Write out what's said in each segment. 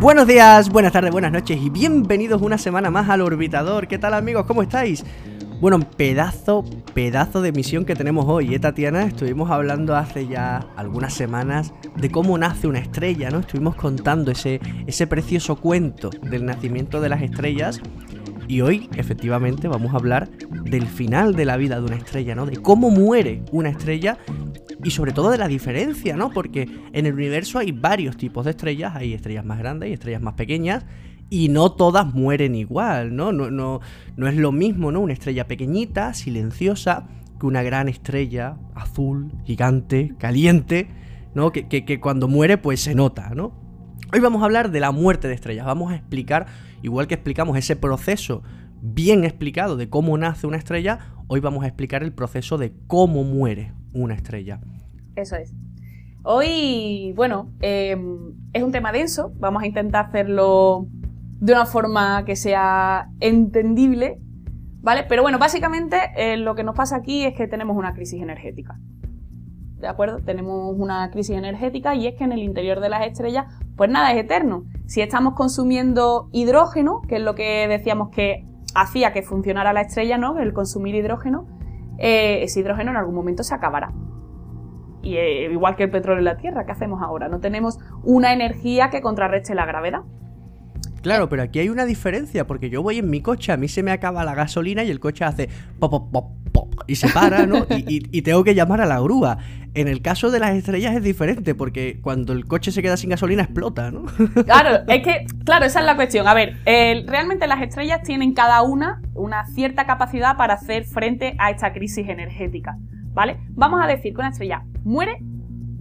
Buenos días, buenas tardes, buenas noches y bienvenidos una semana más al Orbitador. ¿Qué tal amigos? ¿Cómo estáis? Bueno, pedazo, pedazo de misión que tenemos hoy, ¿eh, Tatiana? Estuvimos hablando hace ya algunas semanas de cómo nace una estrella, ¿no? Estuvimos contando ese, ese precioso cuento del nacimiento de las estrellas y hoy, efectivamente, vamos a hablar del final de la vida de una estrella, ¿no? De cómo muere una estrella y sobre todo de la diferencia, ¿no? Porque en el universo hay varios tipos de estrellas, hay estrellas más grandes y estrellas más pequeñas, y no todas mueren igual, ¿no? No, no, no es lo mismo, ¿no? Una estrella pequeñita, silenciosa, que una gran estrella azul, gigante, caliente, ¿no? Que, que, cuando muere pues se nota, ¿no? Hoy vamos a hablar de la muerte de estrellas, vamos a explicar, igual que explicamos ese proceso bien explicado de cómo nace una estrella, hoy vamos a explicar el proceso de cómo muere una estrella. Eso es. Hoy, bueno, eh, es un tema denso, vamos a intentar hacerlo de una forma que sea entendible, ¿vale? Pero bueno, básicamente eh, lo que nos pasa aquí es que tenemos una crisis energética. ¿De acuerdo? Tenemos una crisis energética y es que en el interior de las estrellas, pues nada es eterno. Si estamos consumiendo hidrógeno, que es lo que decíamos que hacía que funcionara la estrella, ¿no? El consumir hidrógeno, eh, ese hidrógeno en algún momento se acabará. Y eh, igual que el petróleo en la Tierra, ¿qué hacemos ahora? No tenemos una energía que contrarreste la gravedad. Claro, pero aquí hay una diferencia, porque yo voy en mi coche, a mí se me acaba la gasolina y el coche hace pop, pop, pop, y se para, ¿no? Y, tengo que llamar a la grúa. En el caso de las estrellas es diferente, porque cuando el coche se queda sin gasolina explota, ¿no? Claro, es que, claro, esa es la cuestión. A ver, realmente las estrellas tienen cada una una cierta capacidad para hacer frente a esta crisis energética, ¿vale? Vamos a decir que una estrella muere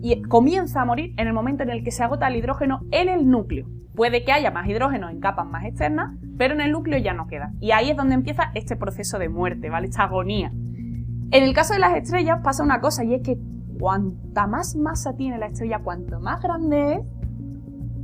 y comienza a morir en el momento en el que se agota el hidrógeno en el núcleo. Puede que haya más hidrógeno en capas más externas, pero en el núcleo ya no queda. Y ahí es donde empieza este proceso de muerte, ¿vale? Esta agonía. En el caso de las estrellas pasa una cosa y es que cuanta más masa tiene la estrella, cuanto más grande es,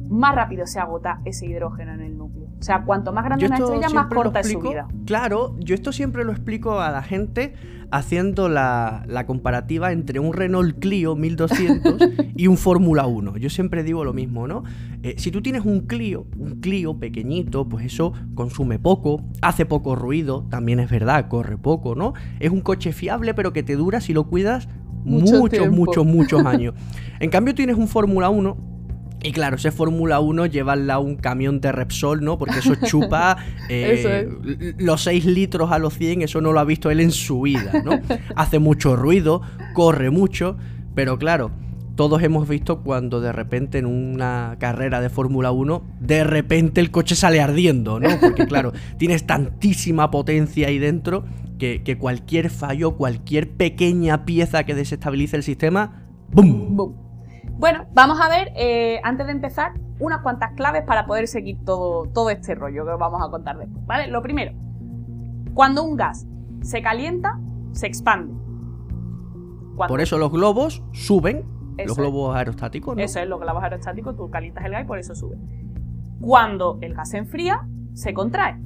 más rápido se agota ese hidrógeno en el núcleo. O sea, cuanto más grande una estrella, más corta es su vida. Claro, yo esto siempre lo explico a la gente haciendo la, comparativa entre un Renault Clio 1200 y un Fórmula 1. Yo siempre digo lo mismo, ¿no? Eh, si tú tienes un Clio, un Clio pequeñito, pues eso consume poco, hace poco ruido, también es verdad, corre poco, ¿no? Es un coche fiable, pero que te dura si lo cuidas muchos, muchos, muchos años. En cambio, tienes un Fórmula 1 y claro, ese Fórmula 1 lleva al lado un camión de Repsol, ¿no? Porque eso chupa eh, los 6 litros a los 100, eso no lo ha visto él en su vida, ¿no? Hace mucho ruido, corre mucho, pero claro, todos hemos visto cuando de repente en una carrera de Fórmula 1, de repente el coche sale ardiendo, ¿no? Porque claro, tienes tantísima potencia ahí dentro que, cualquier fallo, cualquier pequeña pieza que desestabilice el sistema, ¡bum! ¡Bum! Bueno, vamos a ver, eh, antes de empezar, unas cuantas claves para poder seguir todo, todo este rollo que os vamos a contar después, ¿vale? Lo primero, cuando un gas se calienta, se expande. Por eso los globos suben, los globos aerostáticos, ¿no? Eso es, los globos aerostáticos, tú calientas el gas y por eso sube. Cuando el gas se enfría, se contrae.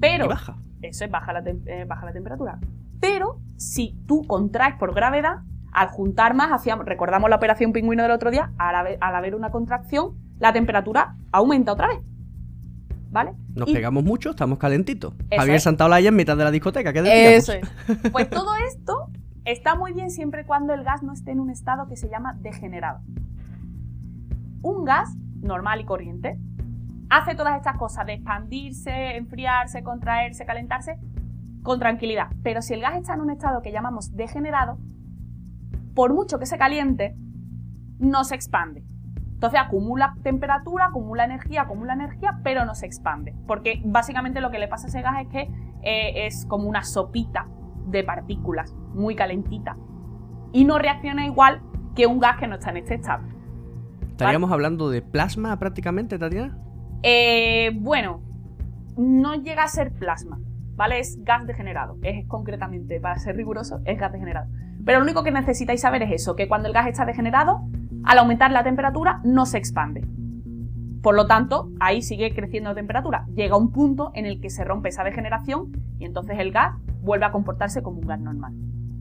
Pero... baja. Eso es, baja la, eh, baja la temperatura. Pero si tú contraes por gravedad, al juntar más, hacíamos, recordamos la operación pingüino del otro día, al haber, una contracción, la temperatura aumenta otra vez. ¿Vale? Nos pegamos mucho, estamos calentitos. Javier Santaolalla en mitad de la discoteca, ¿qué? Eso es. Pues todo esto está muy bien siempre cuando el gas no esté en un estado que se llama degenerado. Un gas normal y corriente hace todas estas cosas de expandirse, enfriarse, contraerse, calentarse con tranquilidad. Pero si el gas está en un estado que llamamos degenerado, por mucho que se caliente, no se expande. Entonces acumula temperatura, acumula energía, acumula energía, pero no se expande. Porque básicamente lo que le pasa a ese gas es que eh, es como una sopita de partículas, muy calentita. Y no reacciona igual que un gas que no está en este estado. ¿Estaríamos hablando de plasma prácticamente, Tatiana? Eh, bueno, no llega a ser plasma, ¿vale? Es gas degenerado. Es concretamente, para ser riguroso, es gas degenerado. Pero lo único que necesitáis saber es eso, que cuando el gas está degenerado, al aumentar la temperatura no se expande. Por lo tanto, ahí sigue creciendo la temperatura. Llega un punto en el que se rompe esa degeneración y entonces el gas vuelve a comportarse como un gas normal.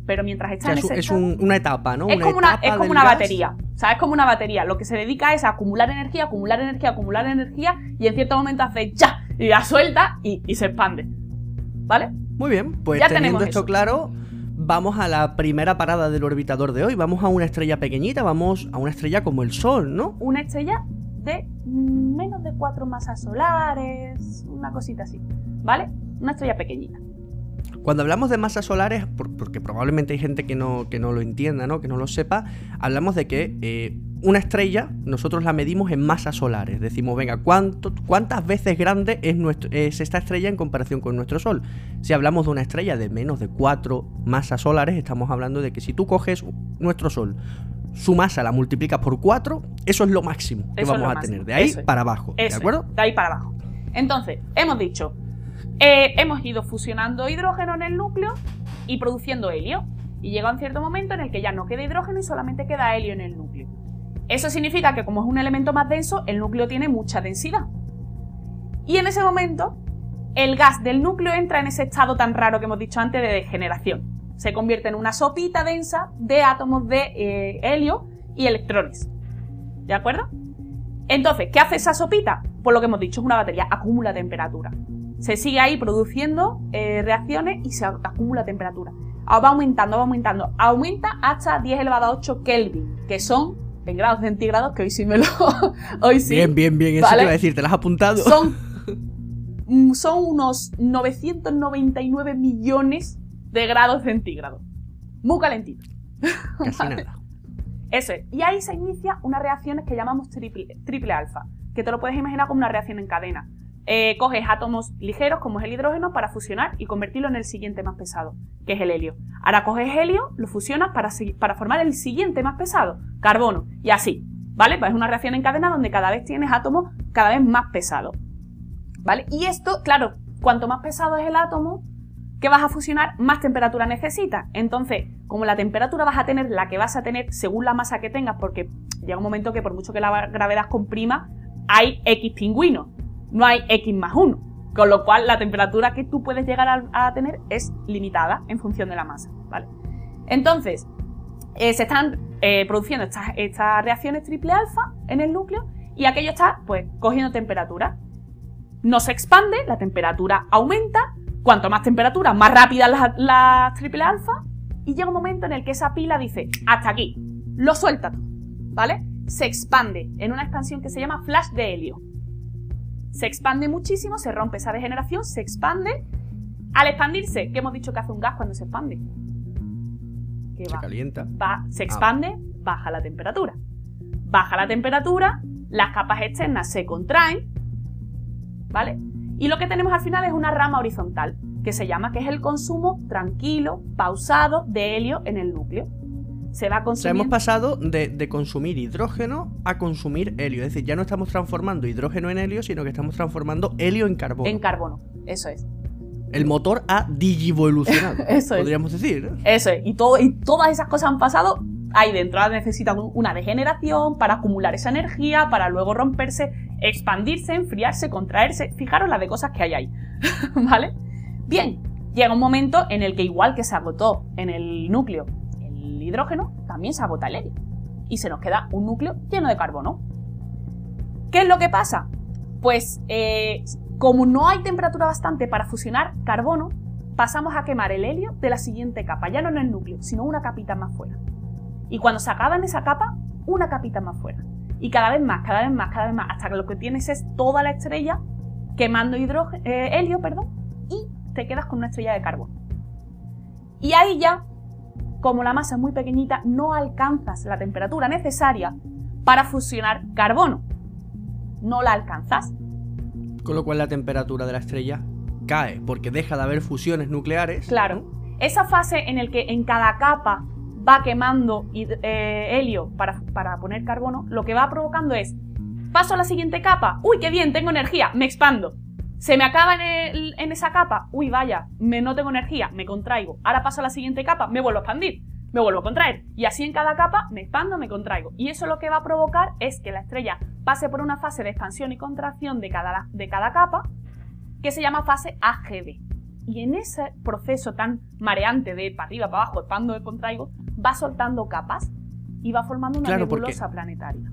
pero mientras está O sea, en ese es estado- un- una etapa, ¿no? es como una, es como una gas. batería. O sea, es como una batería. Lo que se dedica es a acumular energía, acumular energía, acumular energía y en cierto momento hace ya y la suelta y, y se expande. ¿Vale? Muy bien, pues Ya teniendo tenemos esto eso. claro, vamos a la primera parada del orbitador de hoy. Vamos a una estrella pequeñita, vamos a una estrella como el Sol, ¿no? Una estrella de menos de cuatro masas solares, una cosita así. ¿Vale? Una estrella pequeñita. Cuando hablamos de masas solares, por- porque probablemente hay gente que no, que no lo entienda, ¿no? Que no lo sepa, hablamos de que eh, una estrella nosotros la medimos en masas solares. Decimos, venga, ¿cuánto, ¿cuántas veces grande es, nuestro- es esta estrella en comparación con nuestro Sol? Si hablamos de una estrella de menos de 4 masas solares, estamos hablando de que si tú coges nuestro Sol, su masa la multiplicas por 4, eso es lo máximo que Eso vamos a máximo, tener. De ahí eso para abajo, ¿de acuerdo? de ahí para abajo. Entonces, hemos dicho, eh, hemos ido fusionando hidrógeno en el núcleo y produciendo helio. Y llega un cierto momento en el que ya no queda hidrógeno y solamente queda helio en el núcleo. Eso significa que como es un elemento más denso, el núcleo tiene mucha densidad. Y en ese momento, el gas del núcleo entra en ese estado tan raro que hemos dicho antes de degeneración. Se convierte en una sopita densa de átomos de eh, helio y electrones. ¿De acuerdo? Entonces, ¿qué hace esa sopita? Pues lo que hemos dicho, es una batería, acumula temperatura. Se sigue ahí produciendo eh, reacciones y se acumula temperatura. Ah, Va aumentando, va aumentando. Aumenta hasta 10 elevado a 8 Kelvin, que son en grados centígrados, que hoy sí me lo... hoy sí. Bien, bien, bien, eso Vale. te iba a decir, te las has apuntado. Son, mm, son unos 999 millones de grados centígrados. Muy calentito. Casi nada. Eso es. Y ahí se inicia unas reacciones que llamamos triple, triple alfa, que te lo puedes imaginar como una reacción en cadena. Eh, coges átomos ligeros, como es el hidrógeno, para fusionar y convertirlo en el siguiente más pesado, que es el helio. Ahora coges helio, lo fusionas para, para formar el siguiente más pesado, carbono, y así. ¿Vale? Pues es una reacción en cadena donde cada vez tienes átomos cada vez más pesados. ¿Vale? Y esto, claro, cuanto más pesado es el átomo, que vas a fusionar, más temperatura necesitas. Entonces, como la temperatura vas a tener la que vas a tener según la masa que tengas, porque llega un momento que por mucho que la gravedad comprima, hay X pingüinos, no hay X más 1. Con lo cual, la temperatura que tú puedes llegar a, tener es limitada en función de la masa. ¿vale? Entonces, eh, se están eh, produciendo estas, estas reacciones triple alfa en el núcleo y aquello está pues cogiendo temperatura. No se expande, la temperatura aumenta, cuanto más temperatura, más rápida las triple alfa y llega un momento en el que esa pila dice, hasta aquí, lo suelta ¿vale? Se expande en una expansión que se llama flash de helio. Se expande muchísimo, se rompe esa degeneración, se expande. Al expandirse, ¿qué hemos dicho que hace un gas cuando se expande? Que Se va calienta. va- se expande, baja la temperatura. Baja la temperatura, las capas externas se contraen, ¿vale? Y lo que tenemos al final es una rama horizontal, que se llama, que es el consumo tranquilo, pausado de helio en el núcleo. Se va O sea, hemos consumiendo... pasado de, de consumir hidrógeno a consumir helio. Es decir, ya no estamos transformando hidrógeno en helio, sino que estamos transformando helio en carbono. En carbono, eso es. El motor ha digivolucionado. Eso es. Podríamos decir. ¿no? Eso es. Y, todo, y todas esas cosas han pasado ahí dentro. Ahora necesitan un- una degeneración para acumular esa energía, para luego romperse, expandirse, enfriarse, contraerse. Fijaros la de cosas que hay ahí. ¿Vale? Bien, llega un momento en el que igual que se agotó en el núcleo hidrógeno, también se agota el helio. Y se nos queda un núcleo lleno de carbono. ¿Qué es lo que pasa? Pues eh, como no hay temperatura bastante para fusionar carbono, pasamos a quemar el helio de la siguiente capa, ya no en el núcleo, sino una capita más fuera. Y cuando se acaba en esa capa, una capita más fuera. Y cada vez más, cada vez más, cada vez más, hasta que lo que tienes es toda la estrella quemando hidrógeno, helio, perdón, y te quedas con una estrella de carbono. Y ahí ya, como la masa es muy pequeñita, no alcanzas la temperatura necesaria para fusionar carbono. No la alcanzas. Con lo cual la temperatura de la estrella cae, porque deja de haber fusiones nucleares. Claro. Esa fase en el que en cada capa va quemando eh, helio para, para poner carbono, lo que va provocando es, paso a la siguiente capa, uy, qué bien, tengo energía, me expando. Se me acaba en, el- en esa capa, uy, vaya, me, no tengo energía, me contraigo. Ahora paso a la siguiente capa, me vuelvo a expandir, me vuelvo a contraer. Y así en cada capa me expando, me contraigo. Y eso lo que va a provocar es que la estrella pase por una fase de expansión y contracción de cada, de cada capa, que se llama fase AGD. Y en ese proceso tan mareante de para arriba, para abajo, expando, contraigo, va soltando capas y va formando una nebulosa planetaria.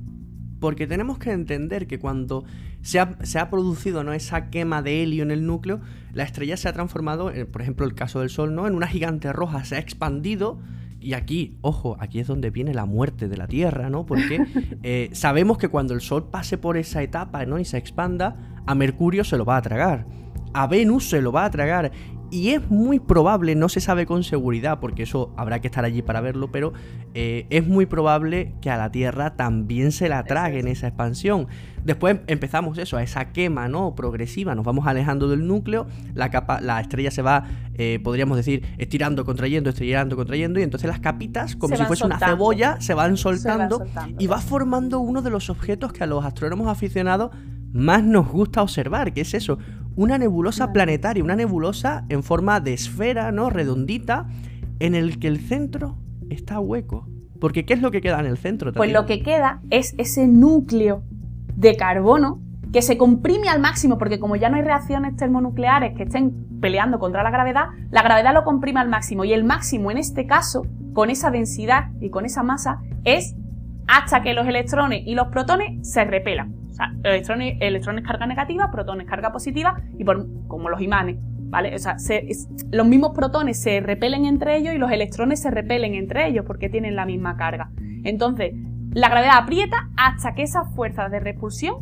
Porque tenemos que entender que cuando se ha, producido ¿no? esa quema de helio en el núcleo, la estrella se ha transformado, por ejemplo el caso del Sol, ¿no? en una gigante roja, se ha expandido y aquí, ojo, aquí es donde viene la muerte de la Tierra, ¿no? Porque eh, sabemos que cuando el Sol pase por esa etapa, ¿no? Y se expanda, a Mercurio se lo va a tragar. A Venus se lo va a tragar y es muy probable, no se sabe con seguridad, porque eso habrá que estar allí para verlo, pero eh, es muy probable que a la Tierra también se la trague en esa expansión. Después empezamos eso, a esa quema ¿no? progresiva, nos vamos alejando del núcleo, la, capa, la estrella se va, eh, podríamos decir, estirando, contrayendo, estirando, contrayendo, y entonces las capitas, como si fuese una cebolla, se van soltando y va formando uno de los objetos que a los astrónomos aficionados más nos gusta observar, que es eso, una nebulosa planetaria, una nebulosa en forma de esfera, ¿no? Redondita, en el que el centro está hueco. Porque ¿qué es lo que queda en el centro? Pues lo que queda es ese núcleo de carbono que se comprime al máximo, porque como ya no hay reacciones termonucleares que estén peleando contra la gravedad, la gravedad lo comprime al máximo. Y el máximo en este caso, con esa densidad y con esa masa, es hasta que los electrones y los protones se repelan. O sea, electrones, carga negativa, protones carga positiva y por, como los imanes, ¿vale? O sea, los mismos protones se repelen entre ellos y los electrones se repelen entre ellos porque tienen la misma carga. Entonces, la gravedad aprieta hasta que esa fuerza de repulsión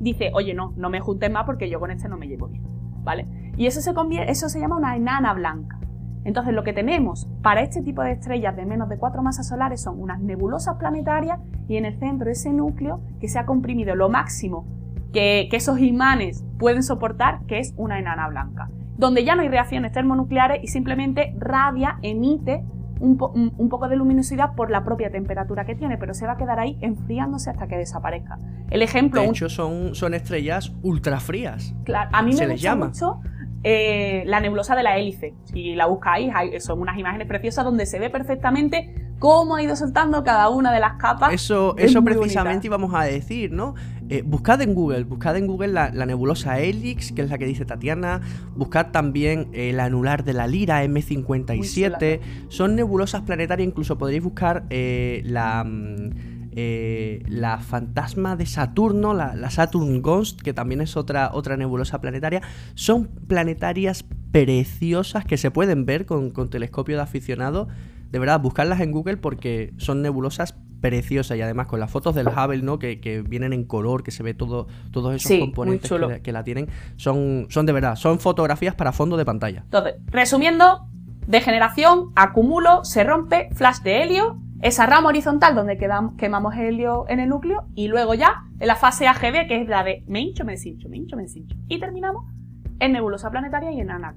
dice, oye, no, no me juntes más porque yo con este no me llevo bien, ¿vale? Y eso se, convierte, eso se llama una enana blanca. Entonces lo que tenemos para este tipo de estrellas de menos de 4 masas solares son unas nebulosas planetarias y en el centro ese núcleo que se ha comprimido lo máximo que, esos imanes pueden soportar, que es una enana blanca, donde ya no hay reacciones termonucleares y simplemente radia, emite un, poco de luminosidad por la propia temperatura que tiene, pero se va a quedar ahí enfriándose hasta que desaparezca. El ejemplo. De hecho, son, son estrellas ultra frías. Claro, a mí me gusta mucho eh, la nebulosa de la hélice. Si la buscáis, son unas imágenes preciosas donde se ve perfectamente cómo ha ido soltando cada una de las capas. Eso, eso precisamente íbamos a decir, ¿no? Eh, buscad en Google, buscad en Google la, nebulosa Helix, que es la que dice Tatiana. Buscad también el anular de la Lira M57. Son nebulosas planetarias, incluso podréis buscar eh, la. Mm, eh, la fantasma de Saturno, la, Saturn Ghost, que también es otra, otra nebulosa planetaria, son planetarias preciosas que se pueden ver con, telescopio de aficionado. De verdad, buscarlas en Google porque son nebulosas preciosas y además con las fotos del Hubble, ¿no? Que, vienen en color, que se ve todo, todos esos componentes que, la tienen, son, son de verdad, son fotografías para fondo de pantalla. Entonces, resumiendo, degeneración, acumulo, se rompe, flash de helio, esa rama horizontal donde quemamos helio en el núcleo y luego ya en la fase AGB que es la de me hincho, me deshincho, me hincho, me deshincho. Y terminamos en nebulosa planetaria y en anal.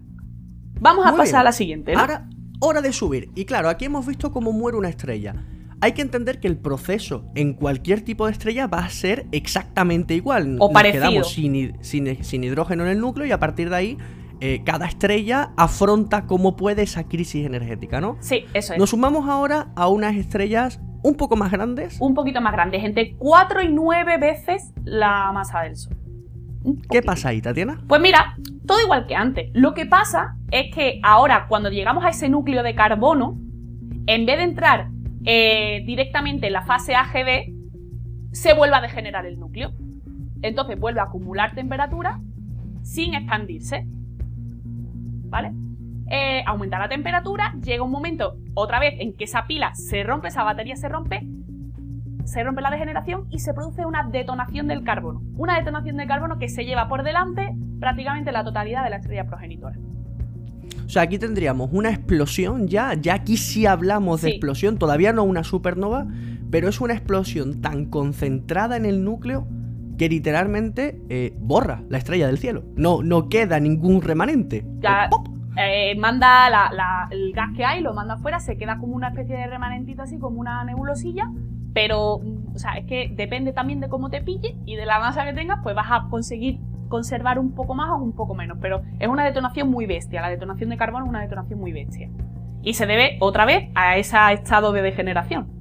Vamos a pasar a la siguiente. Ahora, hora de subir. Y claro, aquí hemos visto cómo muere una estrella. Hay que entender que el proceso en cualquier tipo de estrella va a ser exactamente igual. O Nos quedamos sin, sin hidrógeno en el núcleo y a partir de ahí eh, cada estrella afronta como puede esa crisis energética, ¿no? Sí, eso es. Nos sumamos ahora a unas estrellas un poco más grandes. Un poquito más grandes, entre 4 y 9 veces la masa del Sol. ¿Qué pasa ahí, Tatiana? Pues mira, todo igual que antes. Lo que pasa es que ahora, cuando llegamos a ese núcleo de carbono, en vez de entrar eh, directamente en la fase AGB, se vuelve a degenerar el núcleo. Entonces vuelve a acumular temperatura sin expandirse. ¿Vale? Eh, aumenta la temperatura, llega un momento otra vez en que esa pila se rompe, esa batería se rompe, se rompe la degeneración y se produce una detonación del carbono. Una detonación del carbono que se lleva por delante prácticamente la totalidad de la estrella progenitora. O sea, aquí tendríamos una explosión ya, ya aquí sí hablamos de explosión, todavía no una supernova, pero es una explosión tan concentrada en el núcleo que literalmente eh, borra la estrella del cielo. No, no queda ningún remanente. Ya, eh, manda el gas que hay, lo manda afuera, se queda como una especie de remanentito así, como una nebulosilla, pero, o sea, es que depende también de cómo te pille y de la masa que tengas, pues vas a conseguir conservar un poco más o un poco menos, pero es una detonación muy bestia, la detonación de carbono es una detonación muy bestia. Y se debe otra vez a ese estado de degeneración.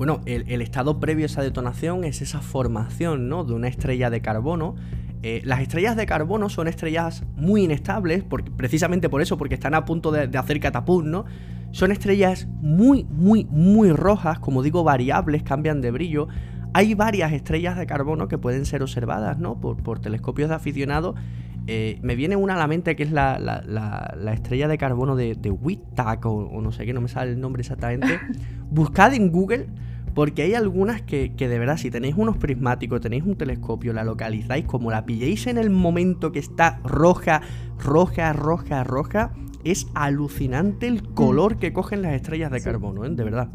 Bueno, el, estado previo a esa detonación es esa formación ¿no? de una estrella de carbono eh, las estrellas de carbono son estrellas muy inestables, porque, precisamente por eso, porque están a punto de, de hacer catapult, ¿no? Son estrellas muy, muy, muy rojas, como digo, variables, cambian de brillo. Hay varias estrellas de carbono que pueden ser observadas, ¿no? Por, por telescopios de aficionados. Eh, me viene una a la mente que es la, la- la- la estrella de carbono de, de Wittak o, o no sé qué, no me sale el nombre exactamente. Buscad en Google porque hay algunas que, que de verdad, si tenéis unos prismáticos, tenéis un telescopio, la localizáis, como la pilléis en el momento que está roja, roja, roja, roja, es alucinante el color que cogen las estrellas de carbono, ¿eh? de verdad.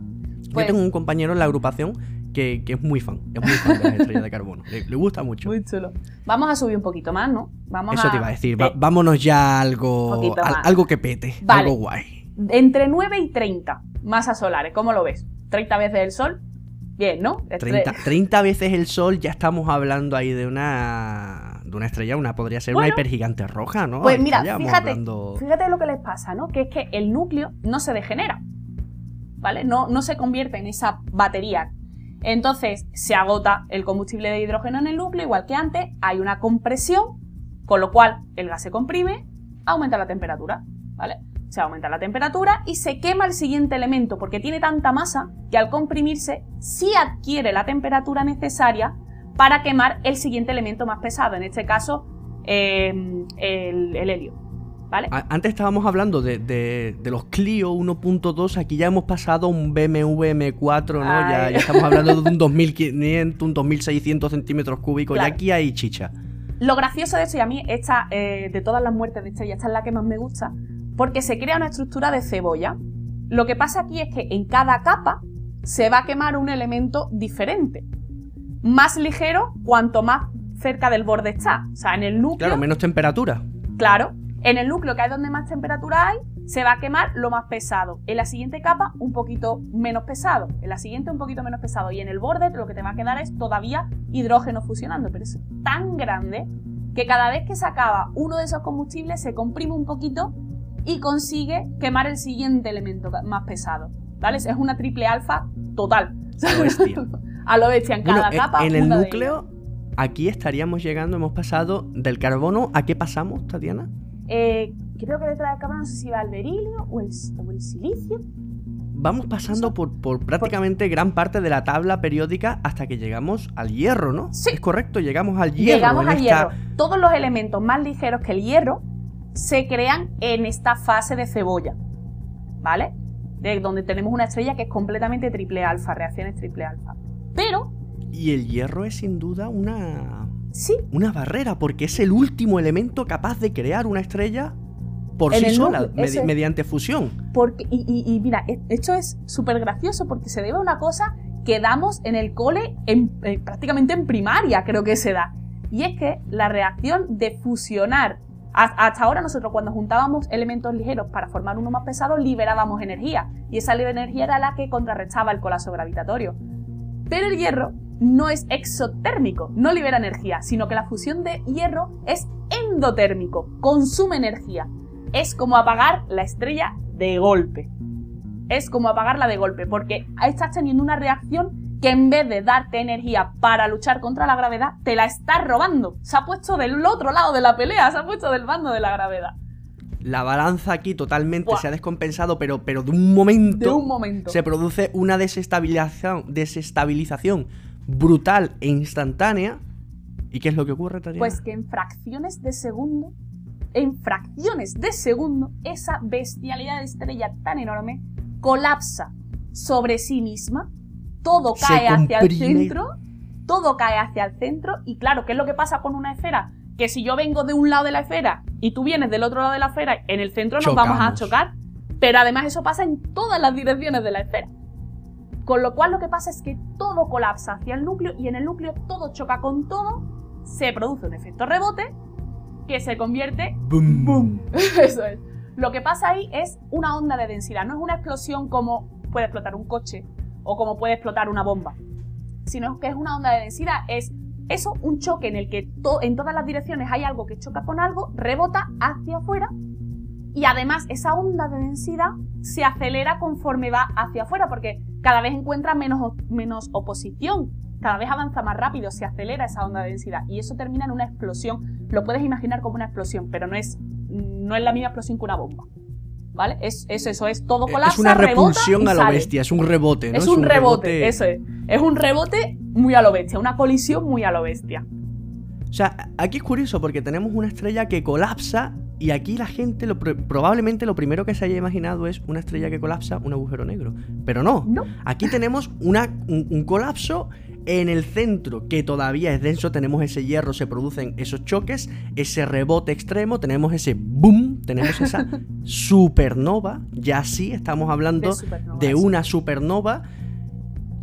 Pues- Yo tengo un compañero en la agrupación que, que es muy fan, es muy fan de las estrellas de carbono, le, le gusta mucho. Muy chulo. Vamos a subir un poquito más, ¿no? Vamos Eso a... te iba a decir, de- va- vámonos ya a algo, más. algo que pete, Vale. algo guay. Entre 9 y 30 masas solares, ¿cómo lo ves? ¿30 veces el Sol? Bien, ¿no? Estre- 30, 30 veces el sol, ya estamos hablando ahí de una de una estrella, una podría ser una hipergigante roja, ¿no? Pues mira, fíjate, hablando- fíjate lo que les pasa, ¿no? Que es que el núcleo no se degenera, ¿vale? No, no se convierte en esa batería. Entonces se agota el combustible de hidrógeno en el núcleo, igual que antes, hay una compresión, con lo cual el gas se comprime, aumenta la temperatura, ¿vale? Se aumenta la temperatura y se quema el siguiente elemento, porque tiene tanta masa que al comprimirse sí adquiere la temperatura necesaria para quemar el siguiente elemento más pesado, en este caso eh, el, el helio. ¿Vale? Antes estábamos hablando de, de- de los Clio 1.2, aquí ya hemos pasado un BMW M4, ¿no? Ya, estamos hablando de un 2500, un 2600 centímetros cúbicos, Claro. y aquí hay chicha. Lo gracioso de esto, y a mí esta, eh, de todas las muertes de estrella, esta es la que más me gusta, porque se crea una estructura de cebolla. Lo que pasa aquí es que en cada capa se va a quemar un elemento diferente. Más ligero cuanto más cerca del borde está. O sea, en el núcleo, Claro, menos temperatura. claro, en el núcleo que es donde más temperatura hay, se va a quemar lo más pesado. En la siguiente capa, un poquito menos pesado. En la siguiente, un poquito menos pesado. Y en el borde, lo que te va a quedar es todavía hidrógeno fusionando. Pero es tan grande que cada vez que se acaba uno de esos combustibles, se comprime un poquito y consigue quemar el siguiente elemento más pesado. ¿Vale? Es una triple alfa total. A lo bestia. A lo bestia en Bueno, cada en- capa. en el núcleo, aquí estaríamos llegando, hemos pasado del carbono, ¿a qué pasamos, Tatiana? Eh, creo que detrás del carbono no sé si va el berilio o el, o el silicio. Vamos pasando por, por prácticamente gran parte de la tabla periódica hasta que llegamos al hierro, ¿no? Sí. Es correcto, llegamos al hierro. Llegamos al esta- hierro. Todos los elementos más ligeros que el hierro se crean en esta fase de cebolla. ¿Vale? De donde tenemos una estrella que es completamente triple alfa, reacciones triple alfa. Pero, Y el hierro es sin duda una, sí, una barrera, porque es el último elemento capaz de crear una estrella por En sí sola, núcleo, medi- eso es. mediante fusión. porque, y, y- y mira, e- esto es súper gracioso porque se debe a una cosa que damos en el cole en- eh, prácticamente en primaria, creo que se da. Y es que la reacción de fusionar, hasta ahora nosotros cuando juntábamos elementos ligeros para formar uno más pesado, liberábamos energía. Y esa energía era la que contrarrestaba el colapso gravitatorio. Pero el hierro no es exotérmico, no libera energía, sino que la fusión de hierro es endotérmico, consume energía. Es como apagar la estrella de golpe. Es como apagarla de golpe, porque estás teniendo una reacción que en vez de darte energía para luchar contra la gravedad, te la está robando. Se ha puesto del otro lado de la pelea, se ha puesto del bando de la gravedad. La balanza aquí totalmente Buah. se ha descompensado, pero, pero de un momento De un momento. se produce una desestabilización, desestabilización brutal e instantánea. ¿Y qué es lo que ocurre, Tatiana? Pues que en fracciones de segundo, en fracciones de segundo, esa bestialidad de estrella tan enorme colapsa sobre sí misma, todo cae hacia el centro, todo cae hacia el centro, y claro, ¿qué es lo que pasa con una esfera? Que si yo vengo de un lado de la esfera y tú vienes del otro lado de la esfera, en el centro nos vamos a chocar, pero además eso pasa en todas las direcciones de la esfera. Con lo cual lo que pasa es que todo colapsa hacia el núcleo y en el núcleo todo choca con todo, se produce un efecto rebote que se convierte ¡Bum! ¡Bum! Eso es. Lo que pasa ahí es una onda de densidad, no es una explosión como puede explotar un coche o como puede explotar una bomba, sino que es una onda de densidad, es eso, un choque en el que en todas las direcciones hay algo que choca con algo, rebota hacia afuera y además esa onda de densidad se acelera conforme va hacia afuera porque cada vez encuentra menos, menos oposición cada vez avanza más rápido, se acelera esa onda de densidad y eso termina en una explosión. Lo puedes imaginar como una explosión, pero no es, no es la misma explosión que una bomba. ¿Vale? Es, es eso, es todo colapsa, Es una repulsión a lo sale. bestia, es un rebote, ¿no? Es un, rebote, eso es. Es un rebote muy a lo bestia, una colisión muy a lo bestia. O sea, aquí es curioso porque tenemos una estrella que colapsa y aquí la gente lo, probablemente lo primero que se haya imaginado es una estrella que colapsa, un agujero negro. Pero no. No. Aquí tenemos una, un, un colapso en el centro que todavía es denso, tenemos ese hierro, se producen esos choques, ese rebote extremo, tenemos ese boom, tenemos esa supernova, ya sí estamos hablando De una supernova.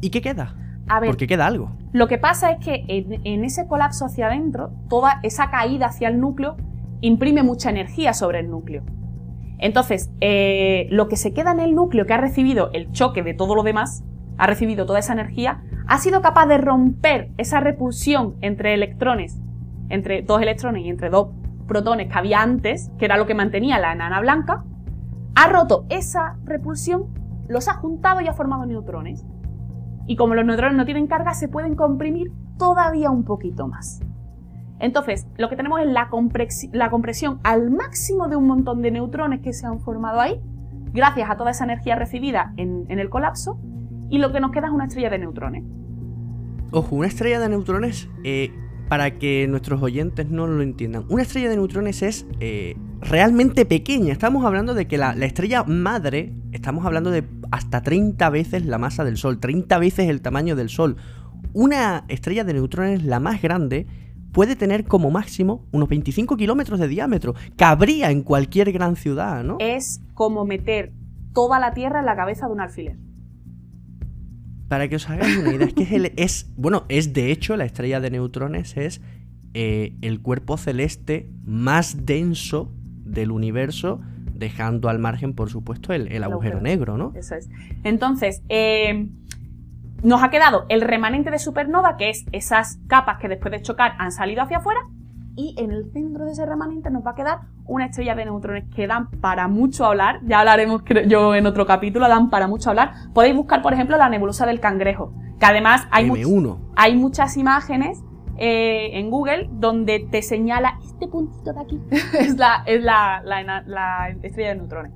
¿Y qué queda? A ver, Porque queda algo. Lo que pasa es que en, en ese colapso hacia adentro, toda esa caída hacia el núcleo imprime mucha energía sobre el núcleo. Entonces, eh, lo que se queda en el núcleo que ha recibido el choque de todo lo demás, ha recibido toda esa energía, ha sido capaz de romper esa repulsión entre electrones, entre dos electrones y entre dos protones que había antes, que era lo que mantenía la enana blanca, ha roto esa repulsión, los ha juntado y ha formado neutrones. Y como los neutrones no tienen carga, se pueden comprimir todavía un poquito más. Entonces, lo que tenemos es la, compresi- la compresión al máximo de un montón de neutrones que se han formado ahí, gracias a toda esa energía recibida en el colapso, y lo que nos queda es una estrella de neutrones. Ojo, una estrella de neutrones, eh, para que nuestros oyentes no lo entiendan, una estrella de neutrones es eh, realmente pequeña. Estamos hablando de que la, la estrella madre, estamos hablando de hasta 30 veces la masa del Sol, 30 veces el tamaño del Sol. Una estrella de neutrones, la más grande, puede tener como máximo unos 25 kilómetros de diámetro. Cabría en cualquier gran ciudad, ¿no? Es como meter toda la Tierra en la cabeza de un alfiler. Para que os hagáis una idea, es que es, el- es- bueno, es de hecho la estrella de neutrones es eh, el cuerpo celeste más denso del universo, dejando al margen, por supuesto, el, el agujero agujero. negro, ¿no? Eso es. Entonces, eh, nos ha quedado el remanente de supernova, que es esas capas que después de chocar han salido hacia afuera, y en el centro de ese remanente nos va a quedar una estrella de neutrones que dan para mucho hablar. Ya hablaremos creo yo en otro capítulo, dan para mucho hablar. Podéis buscar, por ejemplo, la nebulosa del cangrejo, que además hay, much- M1. hay muchas imágenes eh, en Google donde te señala este puntito de aquí es la, es la, la estrella de neutrones.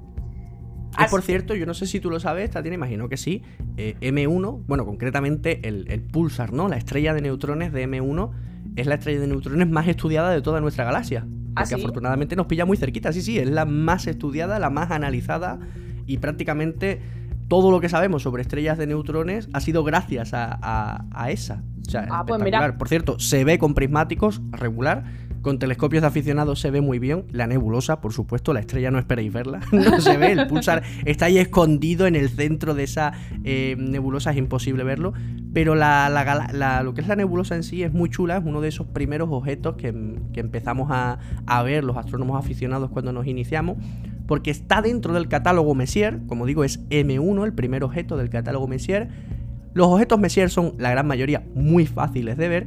Que por cierto, yo no sé si tú lo sabes, Tatiana, imagino que sí. eh, M1, bueno, concretamente el, el pulsar, ¿no? La estrella de neutrones de M1 es la estrella de neutrones más estudiada de toda nuestra galaxia. ¿Ah, Porque sí? afortunadamente nos pilla muy cerquita, sí, sí, es la más estudiada, la más analizada y prácticamente todo lo que sabemos sobre estrellas de neutrones ha sido gracias a, a- a esa. O sea, Ah, pues mira. Por cierto, se ve con prismáticos regular. Con telescopios de aficionados se ve muy bien. La nebulosa, por supuesto, la estrella no esperéis verla. No se ve. El pulsar está ahí escondido en el centro de esa eh, nebulosa, es imposible verlo. Pero la, lo que es la nebulosa en sí es muy chula. Es uno de esos primeros objetos que, empezamos a ver los astrónomos aficionados cuando nos iniciamos. Porque está dentro del catálogo Messier. Como digo, es M1, el primer objeto del catálogo Messier. Los objetos Messier son la gran mayoría muy fáciles de ver,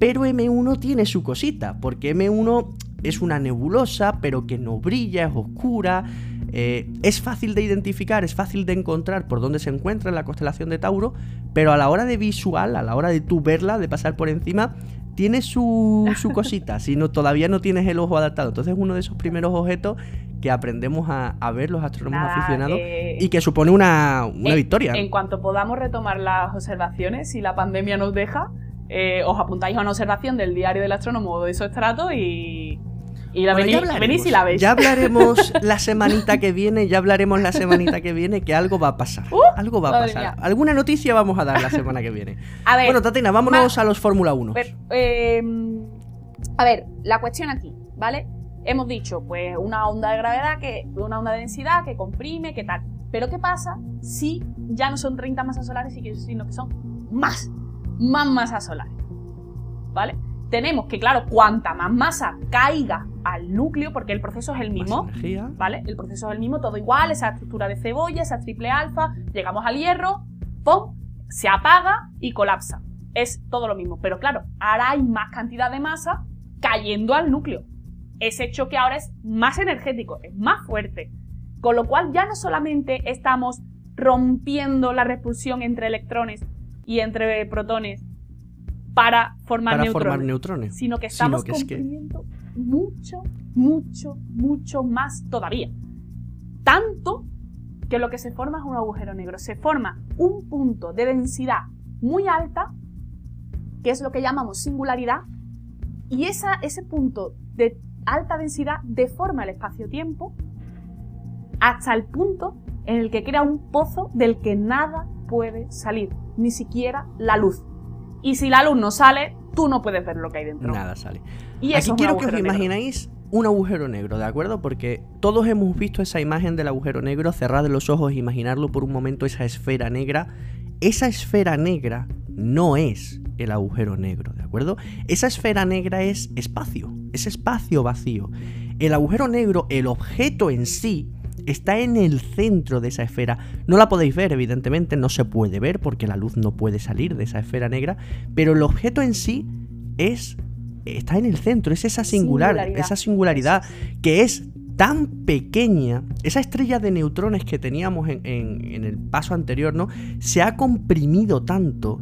pero M1 tiene su cosita, porque M1 es una nebulosa, pero que no brilla, es oscura, eh, es fácil de identificar, es fácil de encontrar por dónde se encuentra en la constelación de Tauro, pero a la hora de visual, a la hora de tú verla, de pasar por encima, tiene su, su cosita, si no, todavía no tienes el ojo adaptado. Entonces es uno de esos primeros objetos que aprendemos a, a ver los astrónomos Nada, aficionados eh, y que supone una, una en- victoria. En cuanto podamos retomar las observaciones, si la pandemia nos deja, eh, os apuntáis a una observación del diario del astrónomo o de su estrato y, y la Bueno, venís, y la veis. Ya hablaremos la semanita que viene, ya hablaremos la semanita que viene, que algo va a pasar. Uh, algo va a pasar. mía. Alguna noticia vamos a dar la semana que viene. a ver, Bueno, Tatiana, vámonos a los Fórmula 1. a ver, eh, a ver, la cuestión aquí, ¿vale? Hemos dicho, pues, una onda de gravedad, que, una onda de densidad que comprime, que tal. Pero ¿qué pasa si ya no son 30 masas solares, sino que son más, más masas solares? ¿Vale? Tenemos que, claro, cuanta más masa caiga al núcleo, porque el proceso es el mismo, Más energía. ¿vale? El proceso es el mismo, todo igual, esa estructura de cebolla, esa triple alfa, llegamos al hierro, ¡pum! Se apaga y colapsa. Es todo lo mismo, pero claro, ahora hay más cantidad de masa cayendo al núcleo. Ese choque ahora es más energético, es más fuerte. Con lo cual ya no solamente estamos rompiendo la repulsión entre electrones y entre protones para formar, para neutrones, formar neutrones. sino que estamos que es que- comprimiendo mucho, mucho, mucho más todavía. Tanto que lo que se forma es un agujero negro. Se forma un punto de densidad muy alta, que es lo que llamamos singularidad, y esa, ese punto de alta densidad deforma el espacio-tiempo hasta el punto en el que crea un pozo del que nada puede salir, ni siquiera la luz. Y si la luz no sale, tú no puedes ver lo que hay dentro. Nada sale. Y Aquí quiero que os negro. imagináis un agujero negro, ¿de acuerdo? Porque todos hemos visto esa imagen del agujero negro, cerrar los ojos e imaginarlo por un momento, esa esfera negra. Esa esfera negra no es el agujero negro, ¿de acuerdo? Esa esfera negra es espacio, es espacio vacío. El agujero negro, el objeto en sí, está en el centro de esa esfera. No la podéis ver, evidentemente, no se puede ver porque la luz no puede salir de esa esfera negra, pero el objeto en sí es está en el centro, es esa singular, Singularidad. esa singularidad que es tan pequeña, esa estrella de neutrones que teníamos en, en- en el paso anterior, ¿no? Se ha comprimido tanto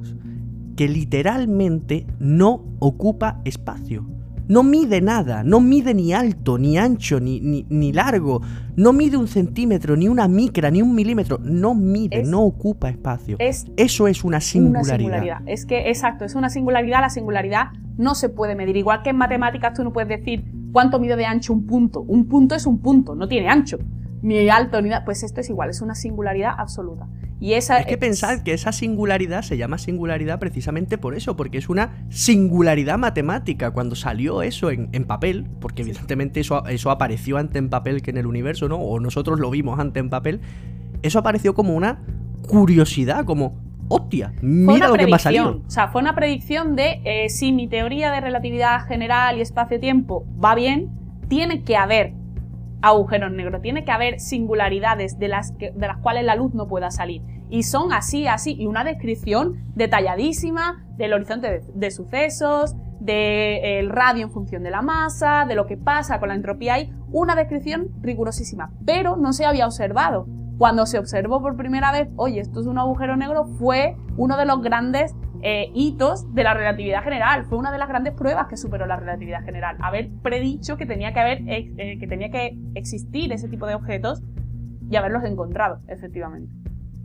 que literalmente no ocupa espacio. No mide nada, no mide ni alto, ni ancho, ni, ni, ni largo, no mide un centímetro, ni una micra, ni un milímetro, no mide, Es- no ocupa espacio. Es Eso es una una singularidad. singularidad. Es que, exacto, es una singularidad. La singularidad no se puede medir. Igual que en matemáticas tú no puedes decir cuánto mide de ancho un punto. Un punto es un punto, no tiene ancho, ni alto, ni nada. Pues esto es igual, es una singularidad absoluta. Y esa Es que pensad que esa singularidad se llama singularidad precisamente por eso, porque es una singularidad matemática. Cuando salió eso en, en papel, porque evidentemente eso, eso apareció antes en papel que en el universo, ¿no? O nosotros lo vimos antes en papel, eso apareció como una curiosidad, como, hostia, mira lo que me ha predicción. salido. O sea, fue una predicción de eh, si mi teoría de relatividad general y espacio-tiempo va bien, tiene que haber agujeros negros, tiene que haber singularidades de las, que- de las cuales la luz no pueda salir. Y son así, así, y una descripción detalladísima del horizonte de, sucesos, del radio en función de la masa, de lo que pasa con la entropía. Hay una descripción rigurosísima, pero no se había observado. Cuando se observó por primera vez, oye, esto es un agujero negro, fue uno de los grandes eh, hitos de la relatividad general. Fue una de las grandes pruebas que superó la relatividad general. Haber predicho que tenía que, haber, eh, que, tenía que existir ese tipo de objetos y haberlos encontrado, efectivamente.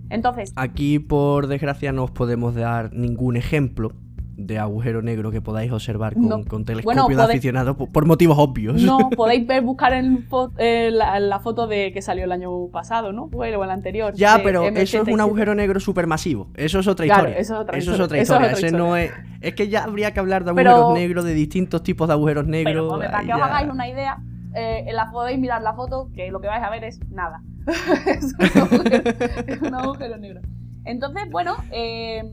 Entonces, Aquí, por desgracia, no os podemos dar ningún ejemplo de agujero negro que podáis observar con, No. con telescopio Bueno, de podéis- aficionado por, por motivos obvios. no podéis ver, buscar en fo- eh, la, la foto de que salió el año pasado, ¿no? Bueno, o el anterior. Ya, pero eso es un M87. agujero negro supermasivo. Eso es otra Claro, historia. eso es otra Eso historia. es otra Eso es historia. no es... es que ya habría que hablar de Pero- agujeros negros, de distintos tipos de agujeros Pero negros. hombre, para que os hagáis una idea, eh, la podéis mirar la foto, que lo que vais a ver es nada. es, un agujero, es un agujero negro. Entonces, bueno, eh,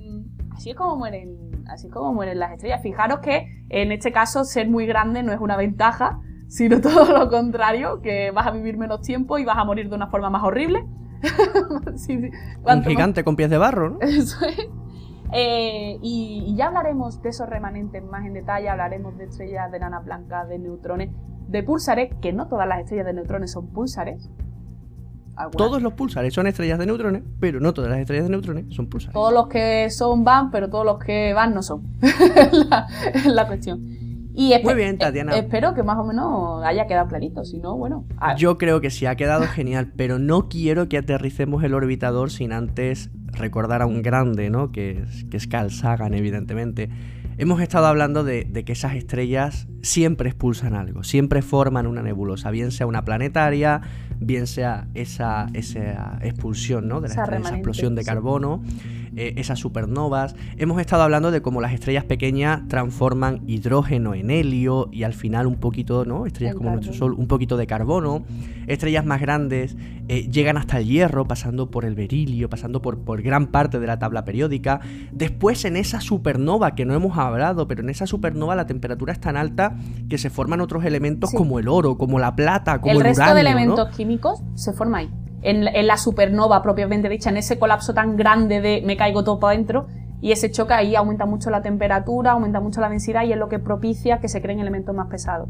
así es como mueren, así como mueren las estrellas. Fijaros que en este caso ser muy grande no es una ventaja, sino todo lo contrario, que vas a vivir menos tiempo y vas a morir de una forma más horrible. Sí, sí. Un más- gigante con pies de barro, ¿no? eso es. Eh, y, y ya hablaremos de esos remanentes más en detalle, hablaremos de estrellas de enanas blancas, de neutrones, de púlsares, que no todas las estrellas de neutrones son púlsares. Algunas- Todos los pulsares son estrellas de neutrones, pero no todas las estrellas de neutrones son pulsares. todos los que son van, pero todos los que van no son. es, la, la cuestión. Y Muy bien, Tatiana. eh, espero que más o menos haya quedado clarito, si no, bueno. a- Yo creo que sí ha quedado genial, pero no quiero que aterricemos el orbitador sin antes recordar a un grande, ¿no? Que es, que es Carl Sagan, evidentemente. Hemos estado hablando de, de que esas estrellas siempre expulsan algo, siempre forman una nebulosa, bien sea una planetaria, bien sea esa, esa expulsión, ¿no? De la Esa explosión de carbono, eh, esas supernovas. Hemos estado hablando de cómo las estrellas pequeñas transforman hidrógeno en helio y al final un poquito, ¿no? Estrellas como nuestro. Sol, un poquito de carbono. Estrellas más grandes eh, llegan hasta el hierro, pasando por el berilio, pasando por, por gran parte de la tabla periódica. Después en esa supernova que no hemos hablado, pero en esa supernova la temperatura es tan alta que se forman otros elementos Sí. como el oro, como la plata, como el el, resto uranio, de ¿no? elementos químicos se forma ahí. En, la supernova propiamente dicha, en ese colapso tan grande de me caigo todo para adentro, y ese choque ahí aumenta mucho la temperatura, aumenta mucho la densidad y es lo que propicia que se creen elementos más pesados.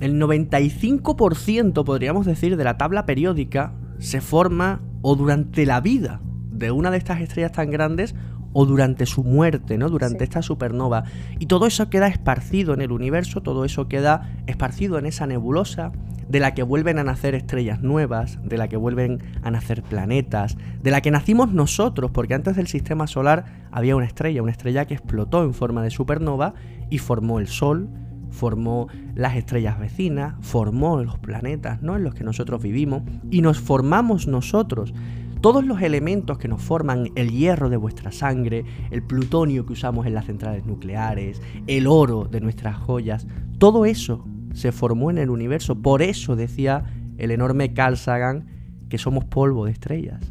El 95% podríamos decir de la tabla periódica se forma o durante la vida de una de estas estrellas tan grandes o durante su muerte, ¿no? Durante esta supernova. Y todo eso queda esparcido en el universo, todo eso queda esparcido en esa nebulosa de la que vuelven a nacer estrellas nuevas, de la que vuelven a nacer planetas, de la que nacimos nosotros, porque antes del sistema solar había una estrella, una estrella que explotó en forma de supernova y formó el Sol, formó las estrellas vecinas, formó los planetas, ¿no? En los que nosotros vivimos y nos formamos nosotros. Todos los elementos que nos forman el hierro de vuestra sangre, el plutonio que usamos en las centrales nucleares, el oro de nuestras joyas, todo eso se formó en el universo. Por eso decía el enorme Carl Sagan que somos polvo de estrellas.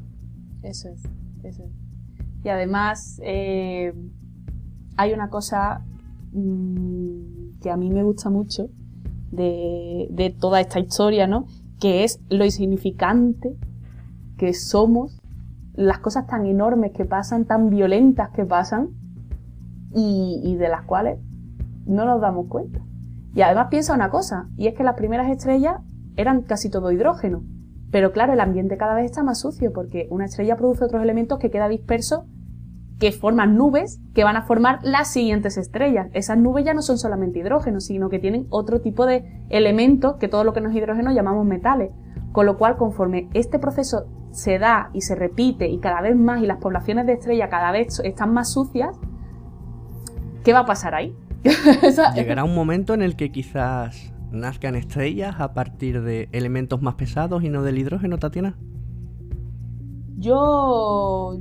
Eso es, eso es. Y además eh, hay una cosa mm, que a mí me gusta mucho de, de toda esta historia, ¿no? Que es lo insignificante que somos, las cosas tan enormes que pasan, tan violentas que pasan, y, de las cuales no nos damos cuenta. Y además piensa una cosa, y es que las primeras estrellas eran casi todo hidrógeno. Pero claro, el ambiente cada vez está más sucio porque una estrella produce otros elementos que queda disperso que forman nubes que van a formar las siguientes estrellas. Esas nubes ya no son solamente hidrógeno, sino que tienen otro tipo de elementos que todo lo que no es hidrógeno llamamos metales. Con lo cual, conforme este proceso se da y se repite y cada vez más y las poblaciones de estrellas cada vez están más sucias, ¿qué va a pasar ahí? Llegará un momento en el que quizás nazcan estrellas a partir de elementos más pesados y no del hidrógeno, Tatiana. Yo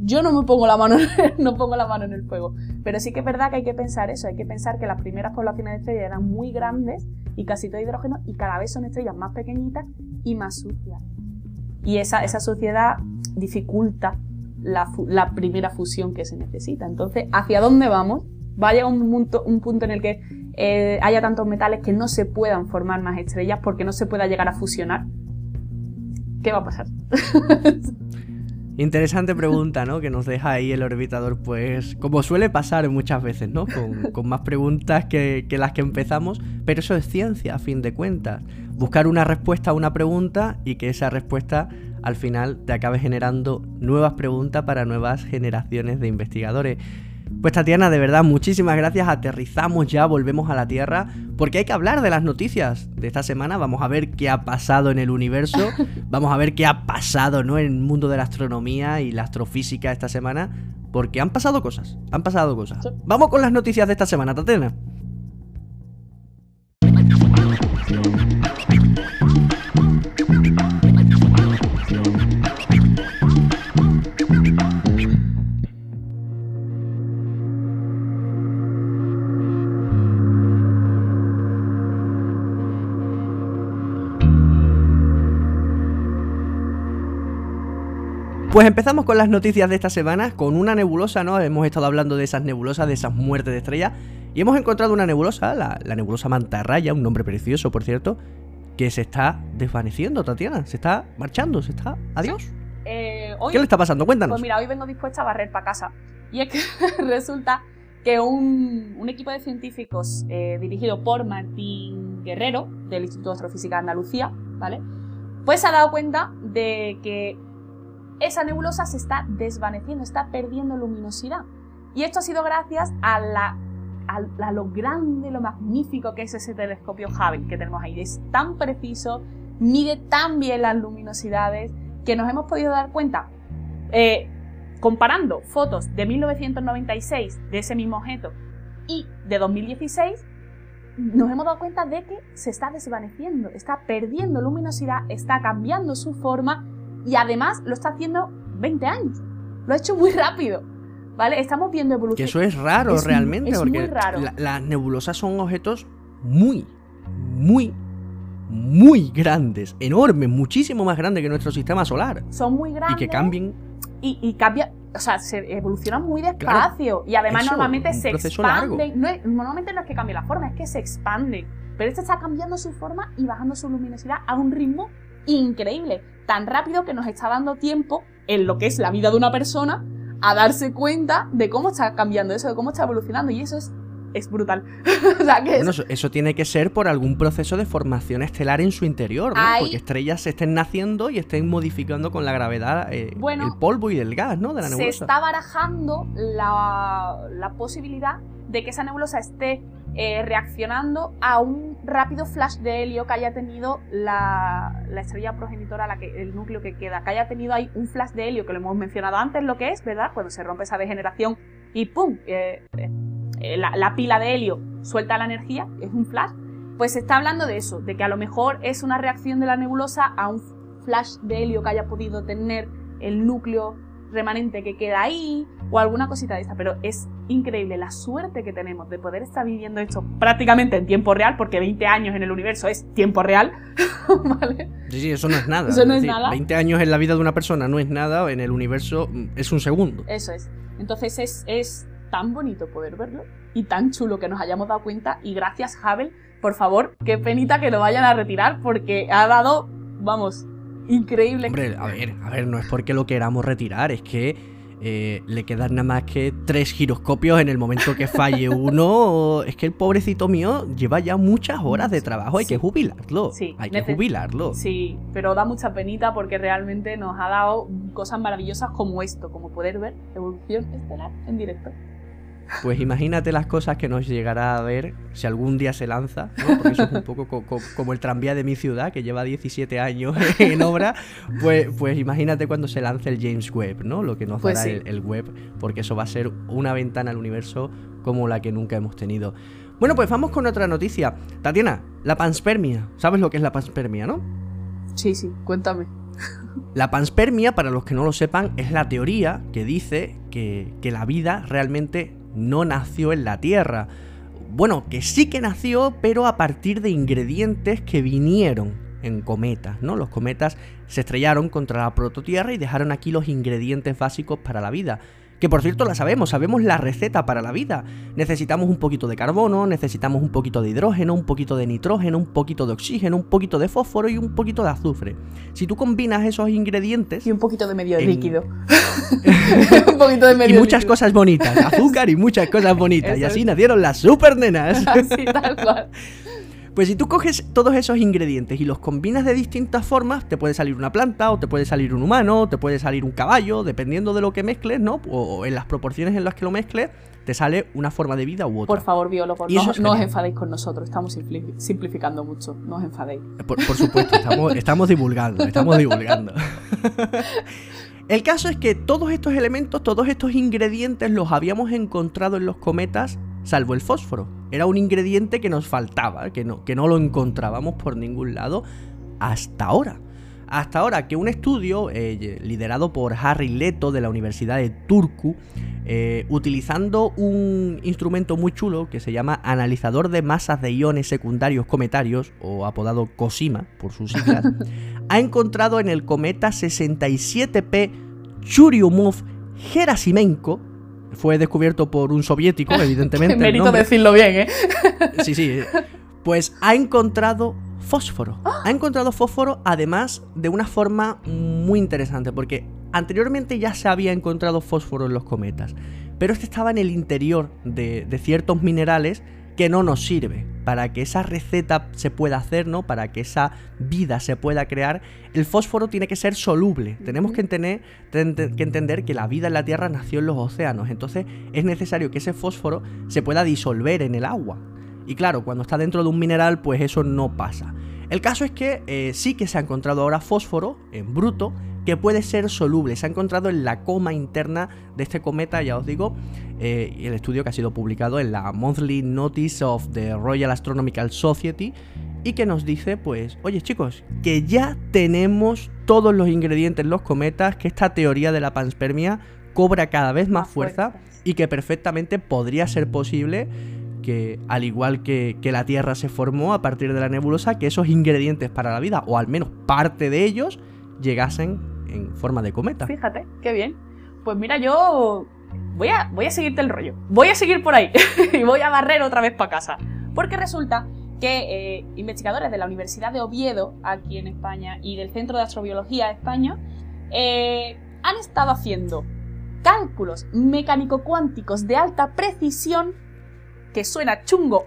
yo no me pongo la mano no pongo la mano en el fuego, pero sí que es verdad que hay que pensar eso, hay que pensar que las primeras poblaciones de estrellas eran muy grandes y casi todo hidrógeno y cada vez son estrellas más pequeñitas y más sucias. Y esa, suciedad dificulta la, primera fusión que se necesita. Entonces, ¿hacia dónde vamos? va a llegar un punto, un punto en el que eh, haya tantos metales que no se puedan formar más estrellas porque no se pueda llegar a fusionar. ¿Qué va a pasar? Interesante pregunta, ¿no? Que nos deja ahí el orbitador, pues, como suele pasar muchas veces, ¿no? Con, más preguntas que, que, las que empezamos, pero eso es ciencia, a fin de cuentas. Buscar una respuesta a una pregunta y que esa respuesta al final te acabe generando nuevas preguntas para nuevas generaciones de investigadores. Pues Tatiana, de verdad, muchísimas gracias. Aterrizamos ya, volvemos a la Tierra, porque hay que hablar de las noticias de esta semana. Vamos a ver qué ha pasado en el universo, vamos a ver qué ha pasado ¿no? en el mundo de la astronomía y la astrofísica esta semana, porque han pasado cosas, han pasado cosas. Vamos con las noticias de esta semana, Tatiana. Pues empezamos con las noticias de esta semana, con una nebulosa, ¿no? Hemos estado hablando de esas nebulosas, de esas muertes de estrellas, y hemos encontrado una nebulosa, la, nebulosa mantarraya, un nombre precioso, por cierto, que se está desvaneciendo, Tatiana, se está marchando, se está... Adiós. Eh, ¿Qué le está pasando? Cuéntanos. Pues mira, hoy vengo dispuesta a barrer para casa. Y es que resulta que un, equipo de científicos eh, dirigido por Martín Guerrero, del Instituto de Astrofísica de Andalucía, ¿vale? Pues se ha dado cuenta de que esa nebulosa se está desvaneciendo, está perdiendo luminosidad. Y esto ha sido gracias a, la, lo grande, lo magnífico que es ese telescopio Hubble que tenemos ahí. Es tan preciso, mide tan bien las luminosidades que nos hemos podido dar cuenta, eh, comparando fotos de 1996 de ese mismo objeto y de 2016, nos hemos dado cuenta de que se está desvaneciendo, está perdiendo luminosidad, está cambiando su forma y además lo está haciendo 20 años. Lo ha hecho muy rápido. ¿Vale? Estamos viendo evolución. Que eso es raro realmente, porque las nebulosas son objetos muy, muy, muy grandes, enormes, muchísimo más grandes que nuestro sistema solar. Son muy grandes. Y que cambien. Y, y cambia, o sea, se evolucionan muy despacio. y además normalmente se expanden. No normalmente no es que cambie la forma, es que se expanden. Pero este está cambiando su forma y bajando su luminosidad a un ritmo increíble, tan rápido que nos está dando tiempo en lo que es la vida de una persona a darse cuenta de cómo está cambiando eso, de cómo está evolucionando y eso es es brutal. o sea, que es- Bueno, eso, eso tiene que ser por algún proceso de formación estelar en su interior, ¿no? Hay- Porque estrellas se estén naciendo y estén modificando con la gravedad eh, Bueno, el polvo y el gas, ¿no? De la se está barajando la, la posibilidad de que esa nebulosa esté eh, reaccionando a un rápido flash de helio que haya tenido la, la estrella progenitora, la que, el núcleo que queda, que haya tenido ahí un flash de helio, que lo hemos mencionado antes, lo que es, ¿verdad? Cuando se rompe esa degeneración y ¡pum! Eh, eh, la, la pila de helio suelta la energía, es un flash. Pues se está hablando de eso, de que a lo mejor es una reacción de la nebulosa a un flash de helio que haya podido tener el núcleo remanente que queda ahí o alguna cosita de esta, pero es increíble la suerte que tenemos de poder estar viviendo esto prácticamente en tiempo real, porque 20 años en el universo es tiempo real, ¿vale? Sí, sí, eso no es nada. Eso no es decir, nada. 20 años en la vida de una persona no es nada, en el universo mm, es un segundo. Eso es. Entonces es, es tan bonito poder verlo y tan chulo que nos hayamos dado cuenta y gracias Hubble, por favor, qué penita que lo vayan a retirar porque ha dado, vamos, increíble. Hombre, a ver, a ver, no es porque lo queramos retirar, es que eh, le quedan nada más que tres giroscopios en el momento que falle uno. Es que el pobrecito mío lleva ya muchas horas de trabajo, hay Sí. que jubilarlo. Sí, hay que jubilarlo. Sí, pero da mucha penita porque realmente nos ha dado cosas maravillosas como esto, como poder ver evolución estelar en directo. Pues imagínate las cosas que nos llegará a ver si algún día se lanza, ¿no? Porque eso es un poco co- co- como el tranvía de mi ciudad, que lleva 17 años en obra. Pues, pues imagínate cuando se lance el James Webb, ¿no? Lo que nos Pues dará sí. el, el web, porque eso va a ser una ventana al universo como la que nunca hemos tenido. Bueno, pues vamos con otra noticia. Tatiana, la panspermia. ¿Sabes lo que es la panspermia, no? Sí, sí, cuéntame. La panspermia, para los que no lo sepan, es la teoría que dice que, que la vida realmente no nació en la Tierra. Bueno, que sí que nació, pero a partir de ingredientes que vinieron en cometas, ¿no? Los cometas se estrellaron contra la prototierra y dejaron aquí los ingredientes básicos para la vida. Que por cierto la sabemos, sabemos la receta para la vida. Necesitamos un poquito de carbono, necesitamos un poquito de hidrógeno, un poquito de nitrógeno, un poquito de oxígeno, un poquito de fósforo y un poquito de azufre. Si tú combinas esos ingredientes Y un poquito de medio En- líquido. un poquito de medio y muchas líquido. cosas bonitas, azúcar y muchas cosas bonitas, y así es. nacieron las supernenas. Así, tal cual. Pues si tú coges todos esos ingredientes y los combinas de distintas formas, te puede salir una planta, o te puede salir un humano, o te puede salir un caballo, dependiendo de lo que mezcles, ¿no? O, en las proporciones en las que lo mezcles, te sale una forma de vida u otra. Por favor, biólogos, no, eso es no os enfadéis con nosotros, estamos simpli- simplificando mucho, no os enfadéis. Por, por supuesto, estamos, estamos divulgando, estamos divulgando. El caso es que todos estos elementos, todos estos ingredientes los habíamos encontrado en los cometas, salvo el fósforo. Era un ingrediente que nos faltaba, que no, que no lo encontrábamos por ningún lado hasta ahora. Hasta ahora que un estudio eh, liderado por Harry Leto de la Universidad de Turku, eh, utilizando un instrumento muy chulo que se llama analizador de masas de iones secundarios cometarios, o apodado COSIMA por sus siglas, ha encontrado en el cometa 67P Churyumov-Gerasimenko, fue descubierto por un soviético, evidentemente. el Mérito decirlo bien, ¿eh? Sí, sí. Pues ha encontrado fósforo. Ha encontrado fósforo además de una forma muy interesante, porque anteriormente ya se había encontrado fósforo en los cometas, pero este estaba en el interior de, de ciertos minerales que no nos sirve. Para que esa receta se pueda hacer, ¿no? Para que esa vida se pueda crear, el fósforo tiene que ser soluble. Tenemos que entender, ten- que entender que la vida en la Tierra nació en los océanos. Entonces es necesario que ese fósforo se pueda disolver en el agua. Y claro, cuando está dentro de un mineral, pues eso no pasa. El caso es que eh, sí que se ha encontrado ahora fósforo en bruto que puede ser soluble. Se ha encontrado en la coma interna de este cometa, ya os digo, eh, y el estudio que ha sido publicado en la Monthly Notice of the Royal Astronomical Society y que nos dice, pues, oye chicos, que ya tenemos todos los ingredientes en los cometas, que esta teoría de la panspermia cobra cada vez más, Más fuerza y que perfectamente podría ser posible que, al igual que, que la Tierra se formó a partir de la nebulosa, que esos ingredientes para la vida, o al menos parte de ellos, llegasen en forma de cometa. Fíjate, qué bien. Pues mira, yo voy a, voy a seguirte el rollo. Voy a seguir por ahí y voy a barrer otra vez para casa. Porque resulta que eh, investigadores de la Universidad de Oviedo, aquí en España, y del Centro de Astrobiología de España, eh, han estado haciendo cálculos mecánico-cuánticos de alta precisión que suena chungo.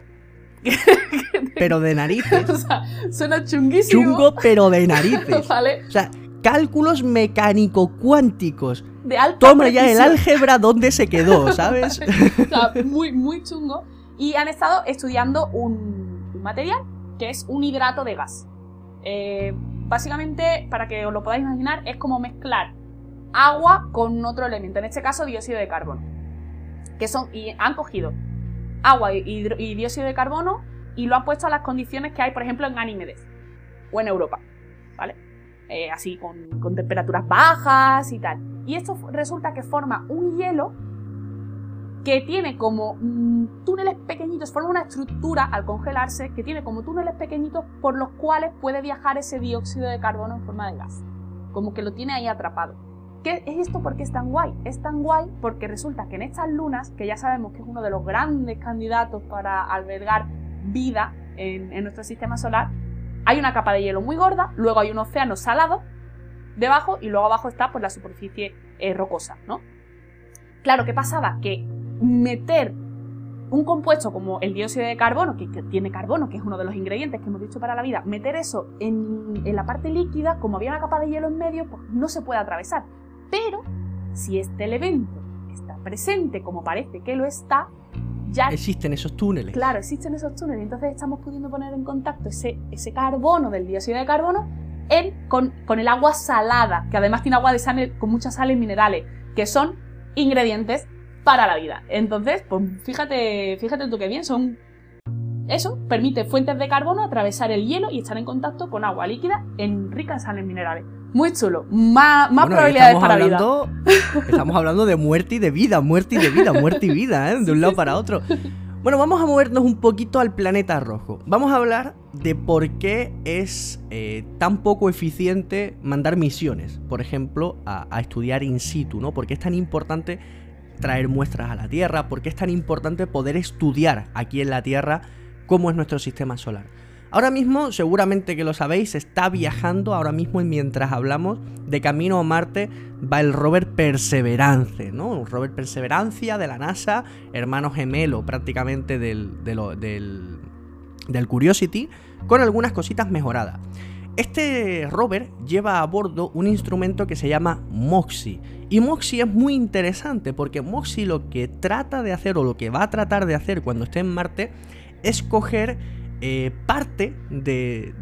pero de narices. o sea, suena chunguísimo. Chungo, pero de narices. ¿Vale? O sea, cálculos mecánico-cuánticos. De alta Toma ya el álgebra donde se quedó, ¿sabes? O sea, muy, muy chungo. Y han estado estudiando un, un material que es un hidrato de gas. Eh, básicamente, para que os lo podáis imaginar, es como mezclar agua con otro elemento, en este caso dióxido de carbono. Que son, y han cogido agua y, y dióxido de carbono y lo han puesto a las condiciones que hay, por ejemplo, en Ganímedes o en Europa. Eh, así con, con temperaturas bajas y tal. Y esto resulta que forma un hielo que tiene como mm, túneles pequeñitos, forma una estructura al congelarse que tiene como túneles pequeñitos por los cuales puede viajar ese dióxido de carbono en forma de gas. Como que lo tiene ahí atrapado. ¿Qué es esto porque es tan guay? Es tan guay porque resulta que en estas lunas, que ya sabemos que es uno de los grandes candidatos para albergar vida en nuestro sistema solar, hay una capa de hielo muy gorda, luego hay un océano salado debajo y luego abajo está pues, la superficie eh, rocosa, ¿no? Claro, ¿qué pasaba? Que meter un compuesto como el dióxido de carbono, que, que tiene carbono, que es uno de los ingredientes que hemos dicho para la vida, meter eso en, en la parte líquida, como había una capa de hielo en medio, pues no se puede atravesar. Pero si este elemento está presente, como parece que lo está, ya Existen esos túneles. Claro, existen esos túneles, entonces estamos pudiendo poner en contacto ese, ese carbono del dióxido de carbono en- con, con el agua salada, que además tiene agua de sal con muchas sales minerales, que son ingredientes para la vida. Entonces, pues fíjate, fíjate tú qué bien, son eso permite fuentes de carbono atravesar el hielo y estar en contacto con agua líquida en ricas sales minerales. Muy chulo, más, más Bueno, probabilidades para vida. hablando, Estamos hablando de muerte y de vida, muerte y de vida, muerte y vida, ¿eh? de un lado para otro. Bueno, vamos a movernos un poquito al planeta rojo. Vamos a hablar de por qué es eh, tan poco eficiente mandar misiones, por ejemplo, a, a estudiar in situ, ¿no? ¿Por qué es tan importante traer muestras a la Tierra? ¿Por qué es tan importante poder estudiar aquí en la Tierra cómo es nuestro sistema solar? Ahora mismo, seguramente que lo sabéis, está viajando ahora mismo mientras hablamos de camino a Marte va el rover Perseverance, ¿no? Un rover Perseverancia de la NASA, hermano gemelo prácticamente del, del, del Curiosity, con algunas cositas mejoradas. Este rover lleva a bordo un instrumento que se llama MOXIE. Y MOXIE es muy interesante porque MOXIE lo que trata de hacer o lo que va a tratar de hacer cuando esté en Marte es coger eh, parte de,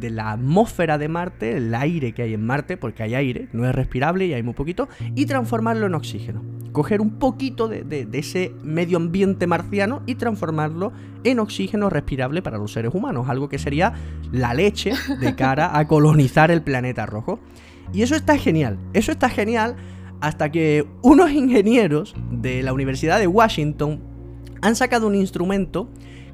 la atmósfera de Marte, el aire que hay en Marte, porque hay aire, no es respirable y hay muy poquito, y transformarlo en oxígeno. Coger un poquito de- de ese medio ambiente marciano y transformarlo en oxígeno respirable para los seres humanos, algo que sería la leche de cara a colonizar el planeta rojo. Y eso está genial, eso está genial hasta que unos ingenieros de la Universidad de Washington han sacado un instrumento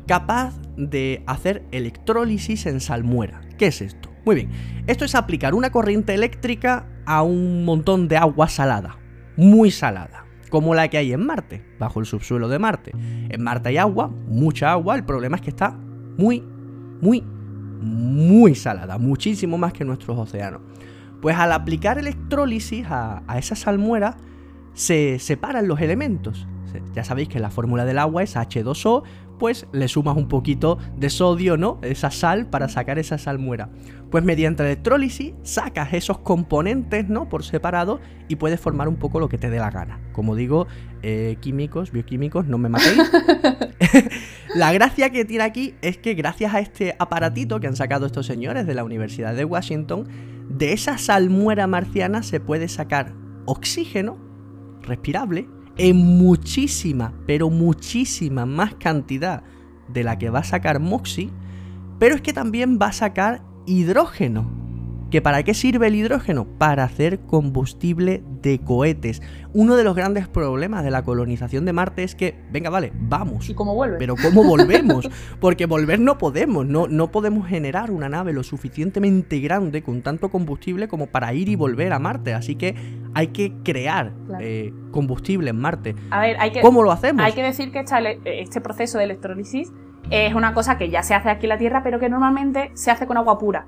capaz de hacer electrólisis en salmuera. ¿Qué es esto? Muy bien, esto es aplicar una corriente eléctrica a un montón de agua salada, muy salada, como la que hay en Marte, bajo el subsuelo de Marte. En Marte hay agua, mucha agua, el problema es que está muy, muy, muy salada, muchísimo más que nuestros océanos. Pues al aplicar electrólisis a, esa salmuera, se separan los elementos. Ya sabéis que la fórmula del agua es H2O, pues le sumas un poquito de sodio, ¿no? Esa sal para sacar esa salmuera. Pues mediante electrólisis sacas esos componentes, ¿no? Por separado y puedes formar un poco lo que te dé la gana. Como digo, eh, químicos, bioquímicos, no me matéis. la gracia que tiene aquí es que gracias a este aparatito que han sacado estos señores de la Universidad de Washington, de esa salmuera marciana se puede sacar oxígeno respirable en muchísima, pero muchísima más cantidad de la que va a sacar Moxie, pero es que también va a sacar hidrógeno. ¿Que para qué sirve el hidrógeno? Para hacer combustible de cohetes. Uno de los grandes problemas de la colonización de Marte es que, venga, vale, vamos. ¿Y cómo vuelve? Pero ¿cómo volvemos? Porque volver no podemos, no, no podemos generar una nave lo suficientemente grande con tanto combustible como para ir y volver a Marte. Así que hay que crear Claro. eh, combustible en Marte. A ver, hay que, ¿Cómo lo hacemos? hay que decir que esta este proceso de electrólisis es una cosa que ya se hace aquí en la Tierra, pero que normalmente se hace con agua pura.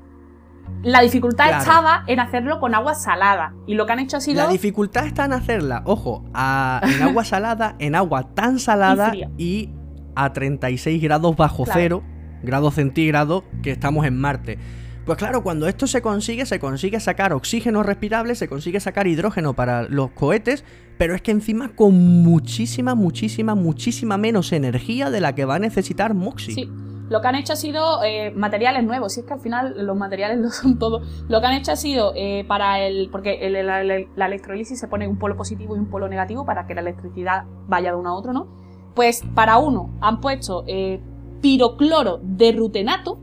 La dificultad Claro. estaba en hacerlo con agua salada. Y lo que han hecho ha sido. La dificultad está en hacerla, ojo, a- en agua salada, en agua tan salada Y y a 36 grados bajo cero, grados centígrados, que estamos en Marte. Pues claro, cuando esto se consigue, se consigue sacar oxígeno respirable, se consigue sacar hidrógeno para los cohetes, pero es que encima con muchísima, muchísima, muchísima menos energía de la que va a necesitar Moxie. Sí. Lo que han hecho ha sido eh, materiales nuevos, si es que al final los materiales lo son todos. Lo que han hecho ha sido eh, para el. Porque la, electrolisis se pone un polo positivo y un polo negativo para que la electricidad vaya de uno a otro, ¿no? Pues para uno han puesto eh, pirocloro de rutenato,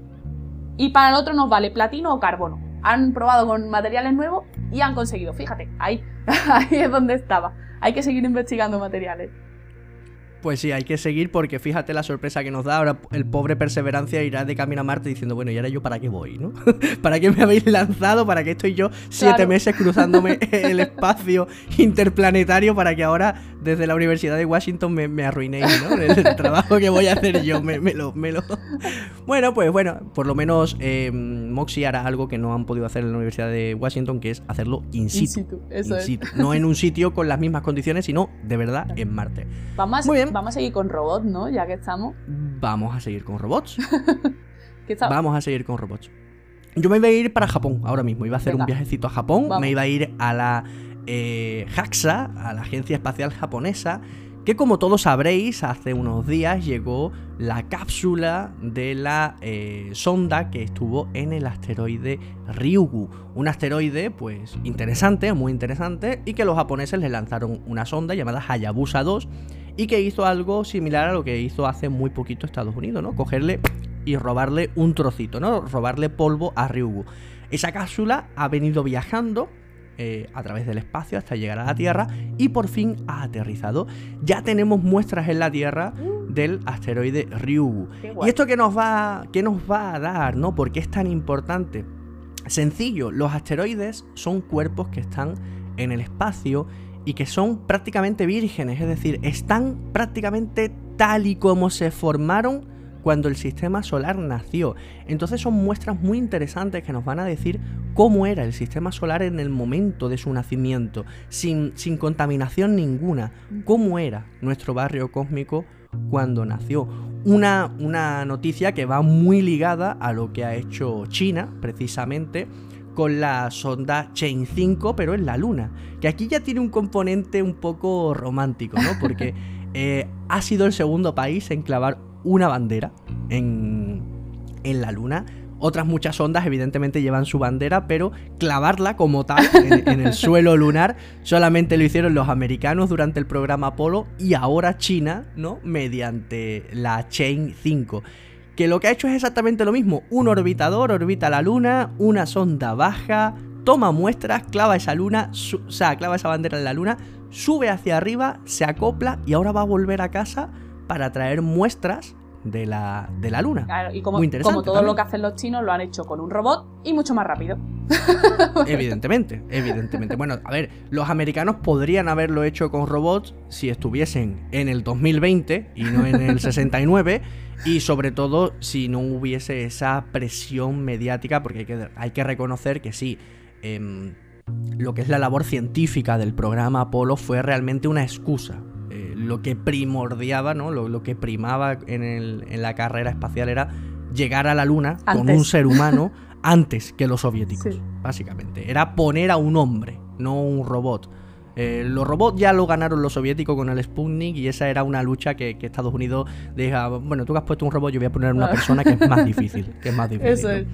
y para el otro nos vale platino o carbono. Han probado con materiales nuevos y han conseguido. Fíjate, ahí, ahí es donde estaba. Hay que seguir investigando materiales. Pues sí, hay que seguir porque fíjate la sorpresa que nos da. Ahora el pobre Perseverancia irá de camino a Marte diciendo, bueno, ¿y ahora yo para qué voy, no? ¿Para qué me habéis lanzado? ¿Para qué estoy yo siete meses cruzándome el espacio interplanetario para que ahora desde la Universidad de Washington me, arruinéis, ¿no? El, trabajo que voy a hacer yo, me, lo, me lo... Bueno, pues bueno, por lo menos eh, Moxie hará algo que no han podido hacer en la Universidad de Washington, que es hacerlo in situ. eso es. No en un sitio con las mismas condiciones, sino de verdad en Marte. Vamos, Muy bien. vamos a seguir con robots, ¿no? Ya que estamos. Vamos a seguir con robots. vamos a seguir con robots. Yo me iba a ir para Japón ahora mismo. Iba a hacer un viajecito a Japón. Me iba a ir a la eh, JAXA, a la Agencia Espacial Japonesa, que como todos sabréis, hace unos días llegó la cápsula de la eh, sonda que estuvo en el asteroide Ryugu. Un asteroide, pues, interesante, muy interesante, y que los japoneses le lanzaron una sonda llamada Hayabusa 2 y que hizo algo similar a lo que hizo hace muy poquito Estados Unidos, ¿no? Cogerle y robarle un trocito, ¿no? Robarle polvo a Ryugu. Esa cápsula ha venido viajando eh, a través del espacio hasta llegar a la Tierra y por fin ha aterrizado. Ya tenemos muestras en la Tierra del asteroide Ryugu. ¿Y esto qué nos, va, qué nos va a dar? ¿no? ¿Por qué es tan importante? Sencillo, los asteroides son cuerpos que están en el espacio y que son prácticamente vírgenes, es decir, están prácticamente tal y como se formaron cuando el sistema solar nació. Entonces son muestras muy interesantes que nos van a decir cómo era el sistema solar en el momento de su nacimiento, sin, sin contaminación ninguna, cómo era nuestro barrio cósmico cuando nació. Una, una noticia que va muy ligada a lo que ha hecho China, precisamente, con la sonda Chain 5, pero en la Luna. Que aquí ya tiene un componente un poco romántico, ¿no? Porque eh, ha sido el segundo país en clavar una bandera en, en la Luna. Otras muchas ondas evidentemente llevan su bandera, pero clavarla como tal en, el suelo lunar solamente lo hicieron los americanos durante el programa Apolo y ahora China, ¿no? Mediante la Chain 5. Que lo que ha hecho es exactamente lo mismo. Un orbitador orbita la Luna, una sonda baja, toma muestras, clava esa luna, o sea, clava esa bandera en la Luna, sube hacia arriba, se acopla y ahora va a volver a casa para traer muestras de la, de la luna. Claro, y como, como todo lo que hacen los chinos lo han hecho con un robot y mucho más rápido. evidentemente, evidentemente. Bueno, a ver, los americanos podrían haberlo hecho con robots si estuviesen en el 2020 y no en el 69 y sobre todo si no hubiese esa presión mediática porque hay que, hay que reconocer que sí. Em, lo que es la labor científica del programa Apolo fue realmente una excusa lo que primordiaba, ¿no? Lo, que primaba en, la carrera espacial era llegar a la Luna con un ser humano antes que los soviéticos, básicamente. Era poner a un hombre, no un robot. Eh, los robots ya lo ganaron los soviéticos con el Sputnik y esa era una lucha que, Estados Unidos diga, bueno, tú que has puesto un robot, yo voy a poner una persona que es más difícil, que es más difícil. Eso es.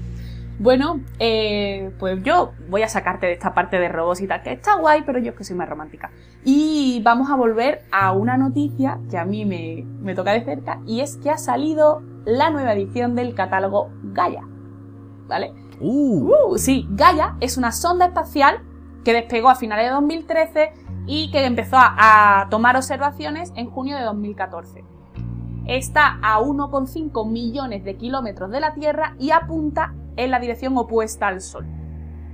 Bueno, eh, pues yo voy a sacarte de esta parte de robots y tal, que está guay, pero yo es que soy más romántica. Y vamos a volver a una noticia que a mí me, toca de cerca, y es que ha salido la nueva edición del catálogo Gaia. ¿Vale? Uh. uh. sí, Gaia es una sonda espacial que despegó a finales de 2013 y que empezó a, a tomar observaciones en junio de 2014 está a 1,5 millones de kilómetros de la Tierra y apunta en la dirección opuesta al Sol.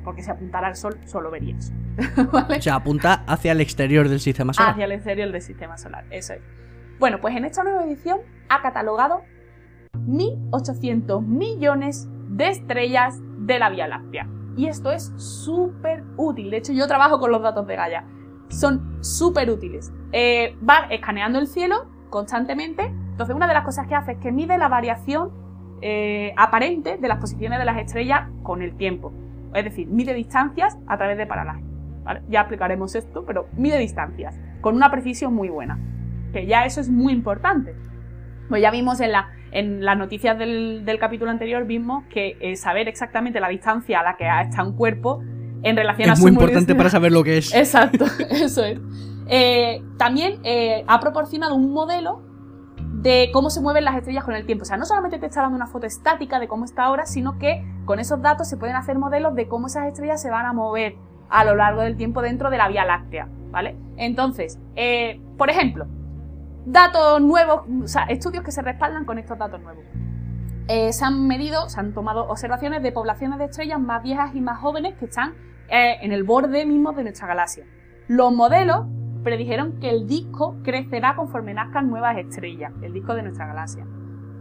Porque si apuntara al Sol, solo vería eso. O sea, apunta hacia el exterior del sistema solar. Hacia el exterior del sistema solar, eso es. Bueno, pues en esta nueva edición ha catalogado 1.800 millones de estrellas de la Vía Láctea. Y esto es súper útil. De hecho, yo trabajo con los datos de Gaia. Son súper útiles. Eh, va escaneando el cielo constantemente Entonces, una de las cosas que hace es que mide la variación eh, aparente de las posiciones de las estrellas con el tiempo. Es decir, mide distancias a través de paralaje. Ya explicaremos esto, pero mide distancias con una precisión muy buena. Que ya eso es muy importante. Pues ya vimos en, la, en las noticias del, capítulo anterior, vimos que eh, saber exactamente la distancia a la que está un cuerpo en relación a su Es muy importante para saber lo que es. Exacto, eso es. Eh, también eh, ha proporcionado un modelo de cómo se mueven las estrellas con el tiempo. O sea, no solamente te está dando una foto estática de cómo está ahora, sino que con esos datos se pueden hacer modelos de cómo esas estrellas se van a mover a lo largo del tiempo dentro de la Vía Láctea, ¿vale? Entonces, eh, por ejemplo, datos nuevos, o sea, estudios que se respaldan con estos datos nuevos. se han medido, se han tomado observaciones de poblaciones de estrellas más viejas y más jóvenes que están en el borde mismo de nuestra galaxia. Los modelos predijeron que el disco crecerá conforme nazcan nuevas estrellas, el disco de nuestra galaxia.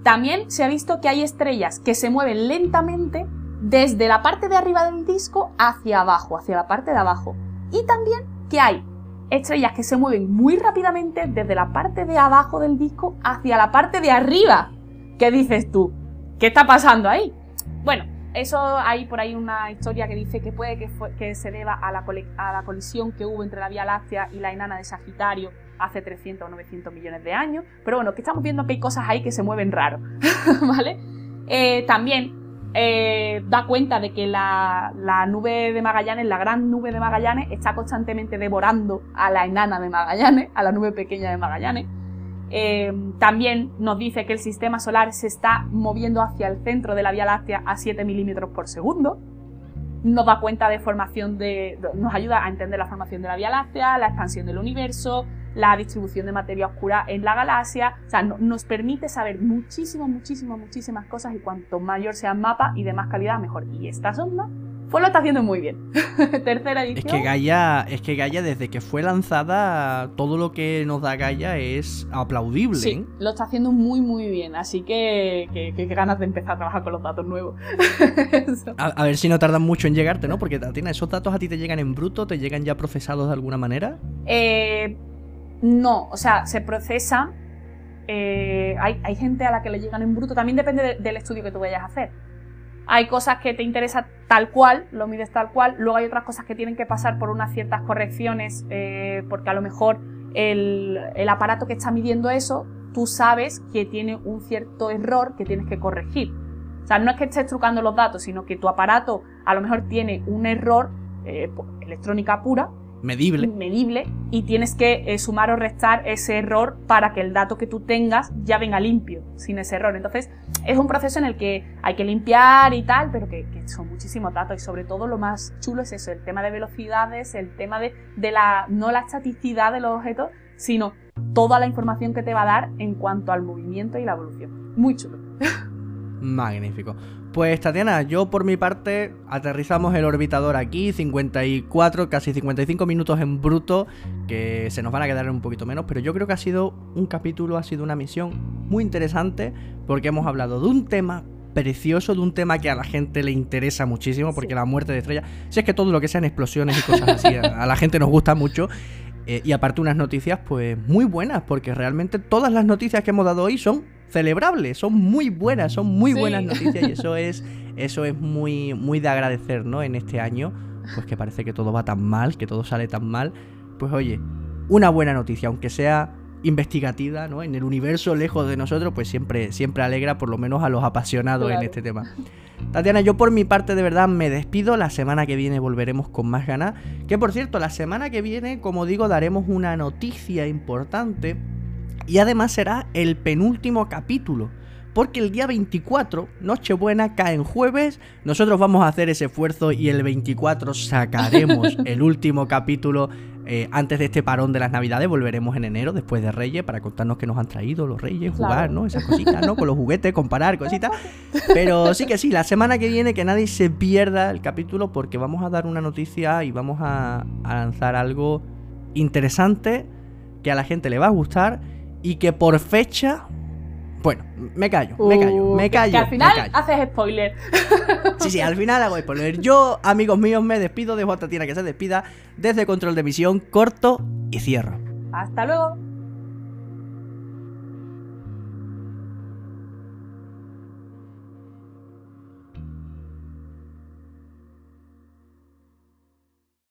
También se ha visto que hay estrellas que se mueven lentamente desde la parte de arriba del disco hacia abajo, hacia la parte de abajo. Y también que hay estrellas que se mueven muy rápidamente desde la parte de abajo del disco hacia la parte de arriba. ¿Qué dices tú? ¿Qué está pasando ahí? Bueno, eso hay por ahí una historia que dice que puede que, se deba a la, colisión que hubo entre la Vía Láctea y la enana de Sagitario hace 300 o 900 millones de años. Pero bueno, que estamos viendo que hay cosas ahí que se mueven raro, ¿vale? Eh, también eh, da cuenta de que la, nube de Magallanes, la gran nube de Magallanes, está constantemente devorando a la enana de Magallanes, a la nube pequeña de Magallanes. Eh, también nos dice que el sistema solar se está moviendo hacia el centro de la Vía Láctea a 7 milímetros por segundo. Nos da cuenta de formación de. nos ayuda a entender la formación de la Vía Láctea, la expansión del universo, la distribución de materia oscura en la galaxia. O sea, nos permite saber muchísimas, muchísimas, muchísimas cosas y cuanto mayor sea el mapa y de más calidad, mejor. Y esta sonda pues lo está haciendo muy bien. Tercera edición. Es que Gaia, es que Gaia desde que fue lanzada, todo lo que nos da Gaia es aplaudible. Sí, ¿eh? lo está haciendo muy muy bien. Así que, que, ganas de empezar a trabajar con los datos nuevos. a, ver si no tardan mucho en llegarte, ¿no? Porque Tatiana, esos datos a ti te llegan en bruto, te llegan ya procesados de alguna manera. Eh, no, o sea, se procesan. Eh, hay, hay, gente a la que le llegan en bruto. También depende del estudio que tú vayas a hacer. Hay cosas que te interesan tal cual, lo mides tal cual, luego hay otras cosas que tienen que pasar por unas ciertas correcciones, eh, porque a lo mejor el, aparato que está midiendo eso, tú sabes que tiene un cierto error que tienes que corregir. O sea, no es que estés trucando los datos, sino que tu aparato a lo mejor tiene un error, eh, electrónica pura, medible. medible y tienes que eh, sumar o restar ese error para que el dato que tú tengas ya venga limpio, sin ese error. Entonces, es un proceso en el que hay que limpiar y tal, pero que, son muchísimos datos y sobre todo lo más chulo es eso, el tema de velocidades, el tema de, de la, no la estaticidad de los objetos, sino toda la información que te va a dar en cuanto al movimiento y la evolución. Muy chulo. Magnífico. Pues Tatiana, yo por mi parte aterrizamos el orbitador aquí, 54, casi 55 minutos en bruto, que se nos van a quedar un poquito menos, pero yo creo que ha sido un capítulo, ha sido una misión muy interesante, porque hemos hablado de un tema precioso, de un tema que a la gente le interesa muchísimo, porque la muerte de estrellas, si es que todo lo que sean explosiones y cosas así, a la gente nos gusta mucho. Eh, y aparte unas noticias pues muy buenas, porque realmente todas las noticias que hemos dado hoy son celebrables, son muy buenas, son muy buenas noticias y eso es, eso es muy, muy de agradecer, ¿no? En este año, pues que parece que todo va tan mal, que todo sale tan mal. Pues oye, una buena noticia, aunque sea investigativa, ¿no? En el universo lejos de nosotros, pues siempre, siempre alegra por lo menos a los apasionados en este tema. Tatiana, yo por mi parte de verdad me despido. La semana que viene volveremos con más ganas. Que por cierto, la semana que viene, como digo, daremos una noticia importante y además será el penúltimo capítulo. Porque el día 24, Nochebuena, cae en jueves. Nosotros vamos a hacer ese esfuerzo y el 24 sacaremos el último capítulo eh, antes de este parón de las Navidades. Volveremos en enero, después de Reyes, para contarnos qué nos han traído los Reyes, jugar, ¿no? Esas cositas, ¿no? Con los juguetes, comparar cositas. Pero sí que sí, la semana que viene que nadie se pierda el capítulo porque vamos a dar una noticia y vamos a lanzar algo interesante que a la gente le va a gustar y que por fecha. Bueno, me callo, me callo, me callo. Que al final haces spoiler. Sí, sí, al final hago spoiler. Yo, amigos míos, me despido, dejo a Tatiana que se despida desde Control de Misión, corto y cierro. Hasta luego.